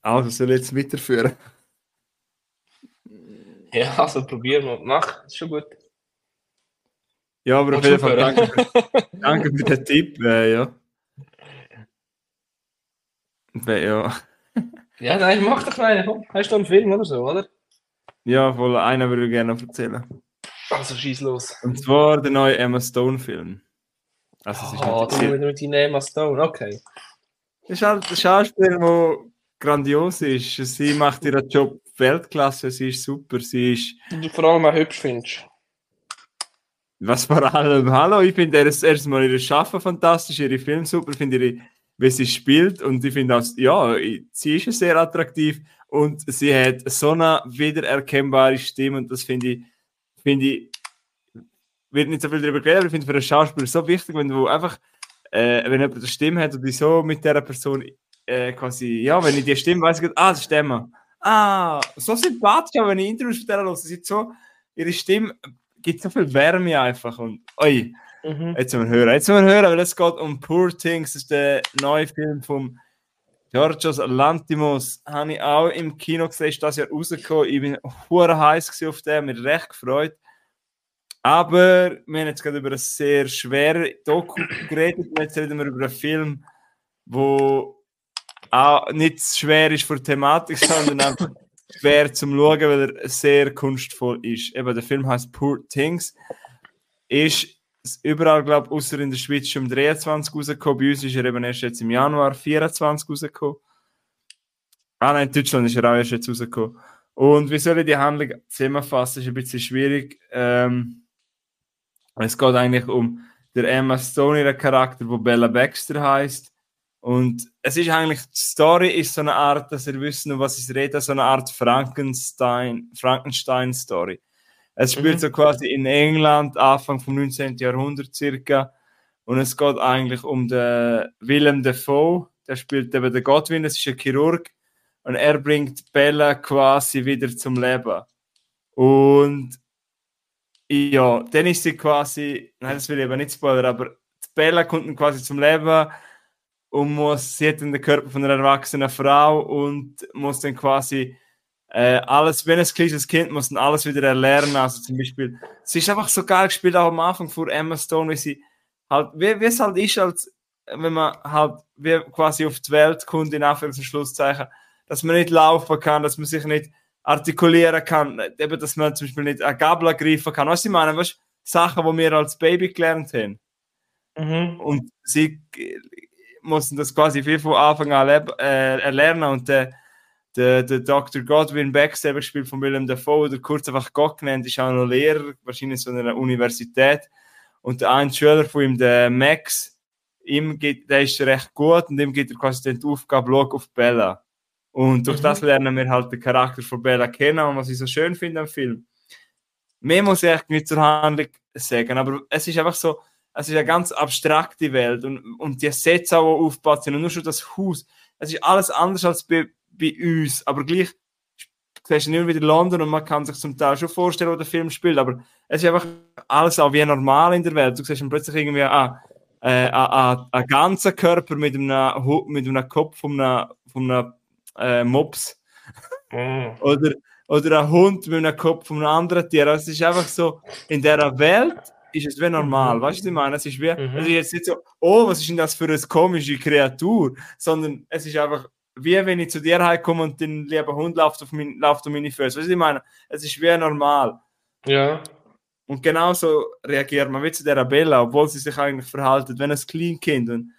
Also, soll ich jetzt weiterführen? ja, also probieren wir. Mach, ist schon gut. Ja, aber auf jeden Fall danke, danke für den Tipp. Äh, ja. Ja. Ja, nein, mach doch einen. Komm, hast du einen Film oder so, oder? ja, voll einer würde ich gerne erzählen. Also schieß los. Und zwar der neue Emma Stone-Film. Also, es ist Oh, nicht du mit, mit deinem Emma Stone, okay. Das ist halt ein Schauspieler, der grandios ist. Sie macht ihren Job Weltklasse, sie ist super, sie ist. Die du vor allem auch hübsch findest. Was vor allem, hallo, ich finde erst, erstmal ihre Schaffen fantastisch, ihre Filme super, finde ihre, wie sie spielt und ich finde auch, ja, sie ist sehr attraktiv und sie hat so eine wiedererkennbare Stimme und das finde ich, finde ich, wird nicht so viel darüber geredet, aber ich finde für einen Schauspieler so wichtig, wenn du einfach, äh, wenn jemand eine Stimme hat und die so mit der Person äh, quasi, ja, wenn ich die Stimme weiß, ah, das ist Emma. Ah, so sympathisch, aber wenn ich Interviews mit der höre, sie so, ihre Stimme gibt so viel Wärme einfach und, oi, Mhm. Jetzt müssen wir hören. Jetzt müssen wir hören, weil es geht um Poor Things. Das ist der neue Film von Georgios Lantimos. Habe ich auch im Kino gesehen, ist das Jahr rausgekommen. Ich bin hure heiß auf den, mich recht gefreut. Aber wir haben jetzt gerade über ein sehr schweres Doku geredet. Und jetzt reden wir über einen Film, wo auch nicht schwer ist für die Thematik, sondern einfach schwer zum Schauen, weil er sehr kunstvoll ist. Eben, der Film heißt Poor Things. Ist überall, glaube ich, außer in der Schweiz schon um 23 rausgekommen. Bei uns ist er eben erst jetzt im Januar 24 rausgekommen. Ah nein, in Deutschland ist er auch erst jetzt rausgekommen. Und wie soll ich die Handlung zusammenfassen? Ist ein bisschen schwierig. Ähm, es geht eigentlich um der Emma Stone, ihren Charakter, wo Bella Baxter heißt. Und es ist eigentlich, die Story ist so eine Art, dass ihr wisst, um was ich rede, so eine Art Frankenstein, Frankenstein-Story. Es spielt Mhm. so quasi in England, Anfang vom 19. Jahrhundert circa. Und es geht eigentlich um den Willem Dafoe. Der spielt eben den Godwin, das ist ein Chirurg. Und er bringt Bella quasi wieder zum Leben. Und ja, dann ist sie quasi, nein, das will ich aber nicht spoilern, aber Bella kommt dann quasi zum Leben und muss, sie hat dann den Körper von einer erwachsenen Frau und muss dann quasi äh, alles, wenn ein kleines Kind muss dann alles wieder erlernen. Also zum Beispiel, sie ist einfach so geil gespielt, auch am Anfang vor Emma Stone, wie sie halt, wie, wie es halt ist, als wenn man halt wie quasi auf die Welt kommt, in Anführungs- und Schlusszeichen, dass man nicht laufen kann, dass man sich nicht artikulieren kann, eben, dass man zum Beispiel nicht eine Gabel greifen kann. Was ich meine, weißt du, Sachen, die wir als Baby gelernt haben. Mhm. Und sie mussten das quasi viel von Anfang an äh, erlernen und der, der, der Dr. Godwin Baxter, gespielt von Willem Dafoe, oder kurz einfach Gott genannt, ist auch noch Lehrer, wahrscheinlich so einer Universität. Und der ein Schüler von ihm, der Max, ihm geht, der ist recht gut und ihm gibt er quasi die Aufgabe, schau auf Bella. Und durch Mhm. das lernen wir halt den Charakter von Bella kennen und was ich so schön finde am Film. Mehr muss ich echt nicht zur Handlung sagen, aber es ist einfach so, es ist eine ganz abstrakte Welt und, und die auch die aufgebaut sind und nur schon das Haus. Es ist alles anders als bei, bei uns, aber gleich siehst du nicht wieder London und man kann sich zum Teil schon vorstellen, wo der Film spielt, aber es ist einfach alles auch wie normal in der Welt. Du siehst dann plötzlich irgendwie ah, äh, ein, ein, ein ganzer Körper mit einem, mit einem Kopf von einem, von einem äh, Mops Mhm. oder, oder ein Hund mit einem Kopf von einem anderen Tier. Also es ist einfach so, in dieser Welt ist es wie normal. Weißt du, was ich meine? Es ist, wie, Mhm. es ist jetzt nicht so, oh, was ist denn das für eine komische Kreatur? Sondern es ist einfach, wie wenn ich zu dir heimkomme und dein lieber Hund läuft auf, mein, läuft auf meine Füße. Weißt du, was ich meine? Es ist wie normal. Ja. Und genauso reagiert man wie zu der Bella, obwohl sie sich eigentlich verhalten, wenn ein Kleinkind. Und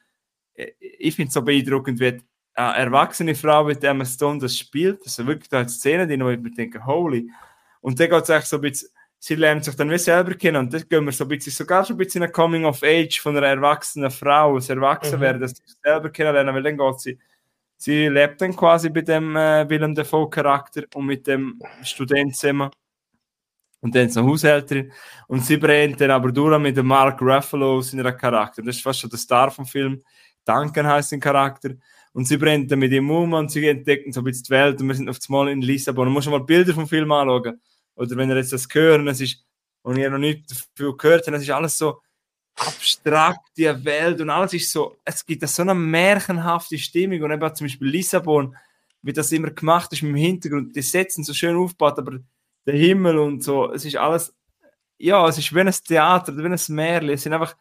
ich finde es so beeindruckend, wie eine erwachsene Frau mit dem Stone das spielt. Das ist wirklich da Szene, die ich mir denke, holy. Und dann geht es eigentlich so ein bisschen, sie lernt sich dann wie selber kennen. Und das gehen wir so ein bisschen, sogar schon ein bisschen in ein Coming of Age von einer erwachsenen Frau, das Erwachsenwerden, mhm. dass sie sich selber kennenlernen, weil dann geht sie sie lebt dann quasi bei dem äh, Willem Dafoe Charakter und mit dem Student zusammen. Und dann ist eine Haushälterin. Und sie brennt dann aber durch mit dem Mark Ruffalo seiner Charakter. Das ist fast schon der Star vom Film. Duncan heißt sein Charakter. Und sie brennt dann mit ihm um und sie entdecken so ein bisschen die Welt. Und wir sind auf einmal in Lissabon. Und muss mal Bilder vom Film anschauen. Oder wenn ihr jetzt das hören, es ist, und ihr noch nicht dafür gehört habt, es ist alles so, abstrakt, die Welt und alles ist so, es gibt so eine märchenhafte Stimmung und eben zum Beispiel Lissabon, wie das immer gemacht ist dem Hintergrund, die Sätze so schön aufgebaut, aber der Himmel und so, es ist alles, ja, es ist wie ein Theater, wie ein Märchen, es sind einfach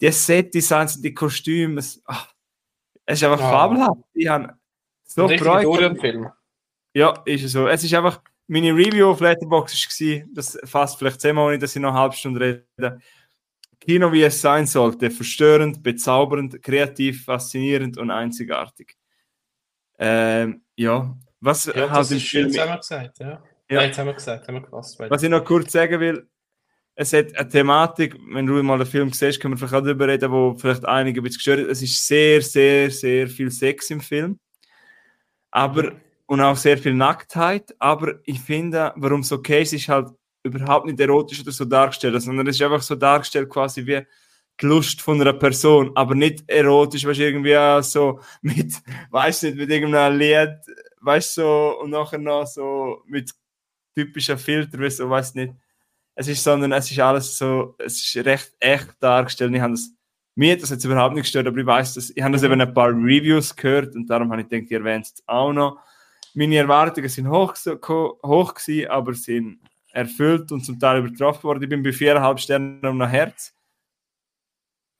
die Set-Designs und die Kostüme, es, ach, es ist einfach ja. fabelhaft. Ich habe so gefreut. Film. Ja, ist es so. Es ist einfach, meine Review auf Letterboxd war, das fast vielleicht zehnmal nicht, dass ich noch eine halbe Stunde rede. Kino, wie es sein sollte. Verstörend, bezaubernd, kreativ, faszinierend und einzigartig. Ähm, ja, was ja, hat im Film... Jetzt haben wir gesagt, ja. ja. Jetzt haben wir gesagt, haben wir gepasst. Was ich noch kurz sagen will, es hat eine Thematik, wenn du mal den Film siehst, können wir vielleicht auch darüber reden, wo vielleicht einige ein bisschen gestört Es ist sehr, sehr, sehr viel Sex im Film. Aber, und auch sehr viel Nacktheit. Aber ich finde, warum es okay ist, ist halt, überhaupt nicht erotisch oder so dargestellt, sondern es ist einfach so dargestellt quasi wie die Lust von einer Person, aber nicht erotisch, weißt du, irgendwie so mit, weißt du nicht, mit irgendeinem Lied, weißt du, so, und nachher noch so mit typischen Filtern, weißt du, weißt nicht. Es ist, sondern es ist alles so, es ist recht echt dargestellt. Ich habe das, mir hat das jetzt überhaupt nicht gestört, aber ich weiß, dass, ich habe das eben ein paar Reviews gehört und darum habe ich gedacht, ihr erwähnt es auch noch. Meine Erwartungen sind hoch, hoch gewesen, aber sind erfüllt und zum Teil übertroffen worden. Ich bin bei viereinhalb Sternen um ein Herz.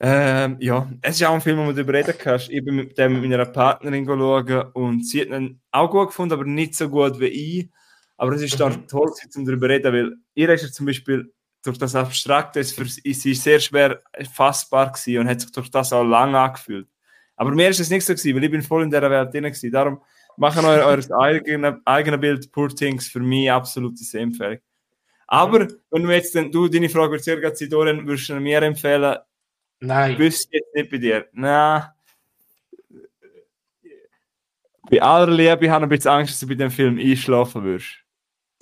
Ähm, ja, es ist auch ein Film, wo du darüber reden kannst. Ich bin mit dem mit meiner Partnerin schauen und sie hat ihn auch gut gefunden, aber nicht so gut wie ich. Aber es ist mhm. dann toll, um darüber reden, weil ihr ist ja zum Beispiel durch das Abstrakte ist für sie sehr schwer fassbar gewesen und hat sich durch das auch lange angefühlt. Aber mir ist es nicht so gewesen, weil ich bin voll in dieser Welt drin gewesen. Darum machen euer, euer eigenes eigene Bild Poor Things für mich absolute Empfehlung. Aber wenn du jetzt du deine Frage sehr sein, Dorian, würdest du mir empfehlen? Nein. Wüsste jetzt nicht bei dir. Nein. Bei aller Liebe habe ich ein bisschen Angst, dass du bei dem Film einschlafen würdest.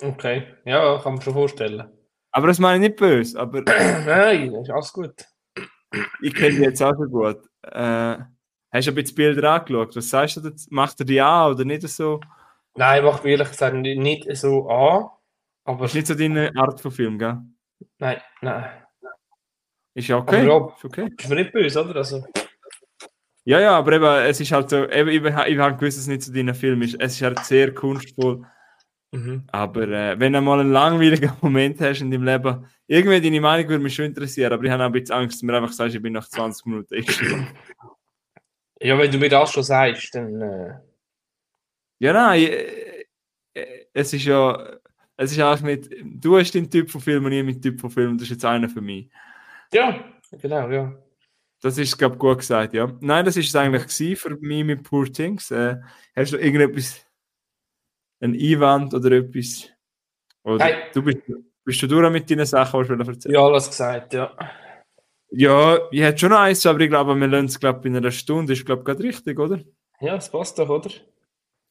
Okay, ja, kann man schon vorstellen. Aber das meine ich nicht böse. Aber Nein, ist alles gut. Ich kenne dich jetzt auch so gut. Äh, hast du ein bisschen Bilder angeschaut? Was sagst du dazu? Macht er die an oder nicht so? Nein, macht mir ehrlich gesagt nicht so an. Aber ist nicht so deine Art von Film, gell? Nein, nein. Ist ja okay. Aber ist okay. Ist mir nicht böse, oder? Also. Ja, ja, aber eben, es ist halt so, eben, ich, ich habe gewusst, dass es nicht so dein Film ist. Es ist halt sehr kunstvoll. Mhm. Aber äh, wenn du mal einen langweiligen Moment hast in deinem Leben, irgendwie deine Meinung würde mich schon interessieren, aber ich habe auch ein bisschen Angst, dass du mir einfach sagst, ich bin nach 20 Minuten Ja, wenn du mir das schon sagst, dann. Äh... Ja, nein, äh, äh, es ist ja es ist auch mit, du hast den Typ von Film und ich mit Typ von Film, das ist jetzt einer für mich. Ja, genau, ja. Das ist, glaube ich, gut gesagt, ja. Nein, das ist es eigentlich für mich mit Poor Things. Äh, hast du irgendetwas, ein Einwand oder etwas? Oder Nein. Du bist, bist du durch mit deinen Sachen, was du erzählen Ja, alles gesagt, ja. Ja, ich hätte schon eins, aber ich glaube, wir lernen es glaub, in einer Stunde. Ist, glaube gerade richtig, oder? Ja, das passt doch, oder?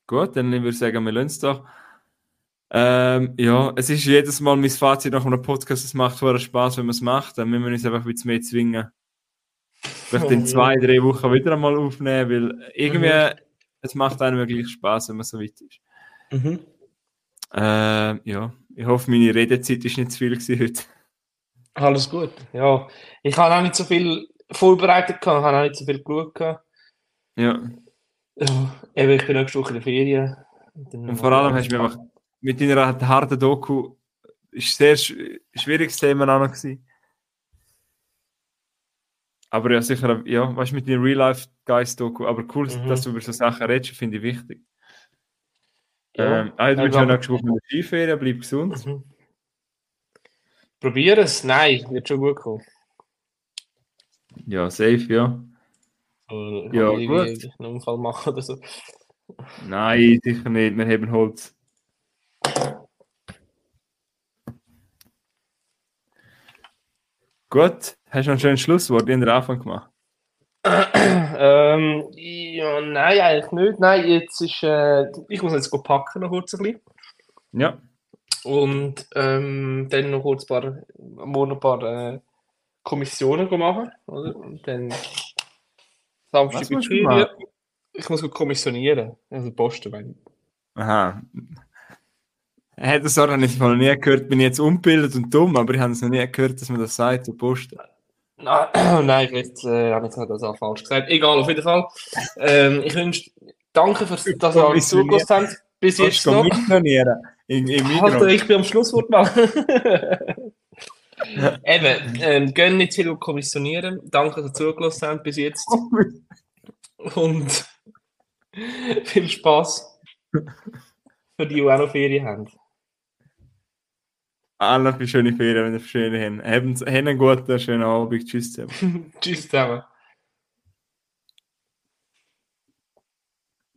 Gut, dann würde ich sagen, wir lernen es doch. Ähm, ja, es ist jedes Mal mein Fazit nach einem Podcast, es macht vorher Spaß, wenn man es macht. Dann müssen wir uns einfach ein bisschen mehr zwingen. Vielleicht in zwei, drei Wochen wieder einmal aufnehmen, weil irgendwie, mhm. es macht einem wirklich Spaß, wenn man so weit ist. Mhm. Ähm, ja, ich hoffe, meine Redezeit ist nicht zu viel gewesen heute. Alles gut, ja. Ich habe auch nicht so viel vorbereitet, ich habe auch nicht so viel geschaut. Ja. ja. Eben, ich bin nächste Woche in der Ferien. Und vor allem hast du mir einfach mit deiner harten Doku ist ein sehr schwieriges Thema auch noch gewesen. Aber ja, sicher, ja, weißt du, mit deiner Real-Life-Geist-Doku, aber cool, mhm. dass du über so Sachen redest, finde ich wichtig. Ja, ähm, also, du bist ja nächste Woche in der Skiferien, bleib gesund. Mhm. Probier es. Nein, wird schon gut kommen. Ja, safe, ja. Oder Ja, gut. einen Unfall machen oder so. Nein, sicher nicht. Wir haben Holz. Gut, hast du noch ein schönes Schlusswort? Habe den Anfang gemacht. ähm, ja, nein, eigentlich nicht. Nein, jetzt ist, äh, ich muss jetzt packen noch kurz ein bisschen. Ja, Und ähm, dann noch kurz ein paar, ein paar äh, Kommissionen machen. Oder? Und dann Samstag machen? Ich muss go kommissionieren. Also posten, meine ich. aha. Er hat das auch nicht mal nie gehört. Bin ich jetzt unbildet und dumm, aber ich habe es noch nie gehört, dass man das sagt, so posten. Nein, nein, vielleicht äh, habe ich jetzt das auch falsch gesagt. Egal, auf jeden Fall. Ähm, ich wünsche, danke, fürs, dass ihr alle zugelassen habt. Bis jetzt noch. Im, im Alter, ich bin am Schlusswort machen. Eben, ähm, gehen nicht viel kommissionieren. Danke, dass ihr zugelassen habt bis jetzt. Und viel Spaß für die, die auch noch Ferien haben. Alle für schöne Ferien, wenn ihr schöne haben. Haben einen guten, schönen Abend. Tschüss zusammen. Tschüss zusammen.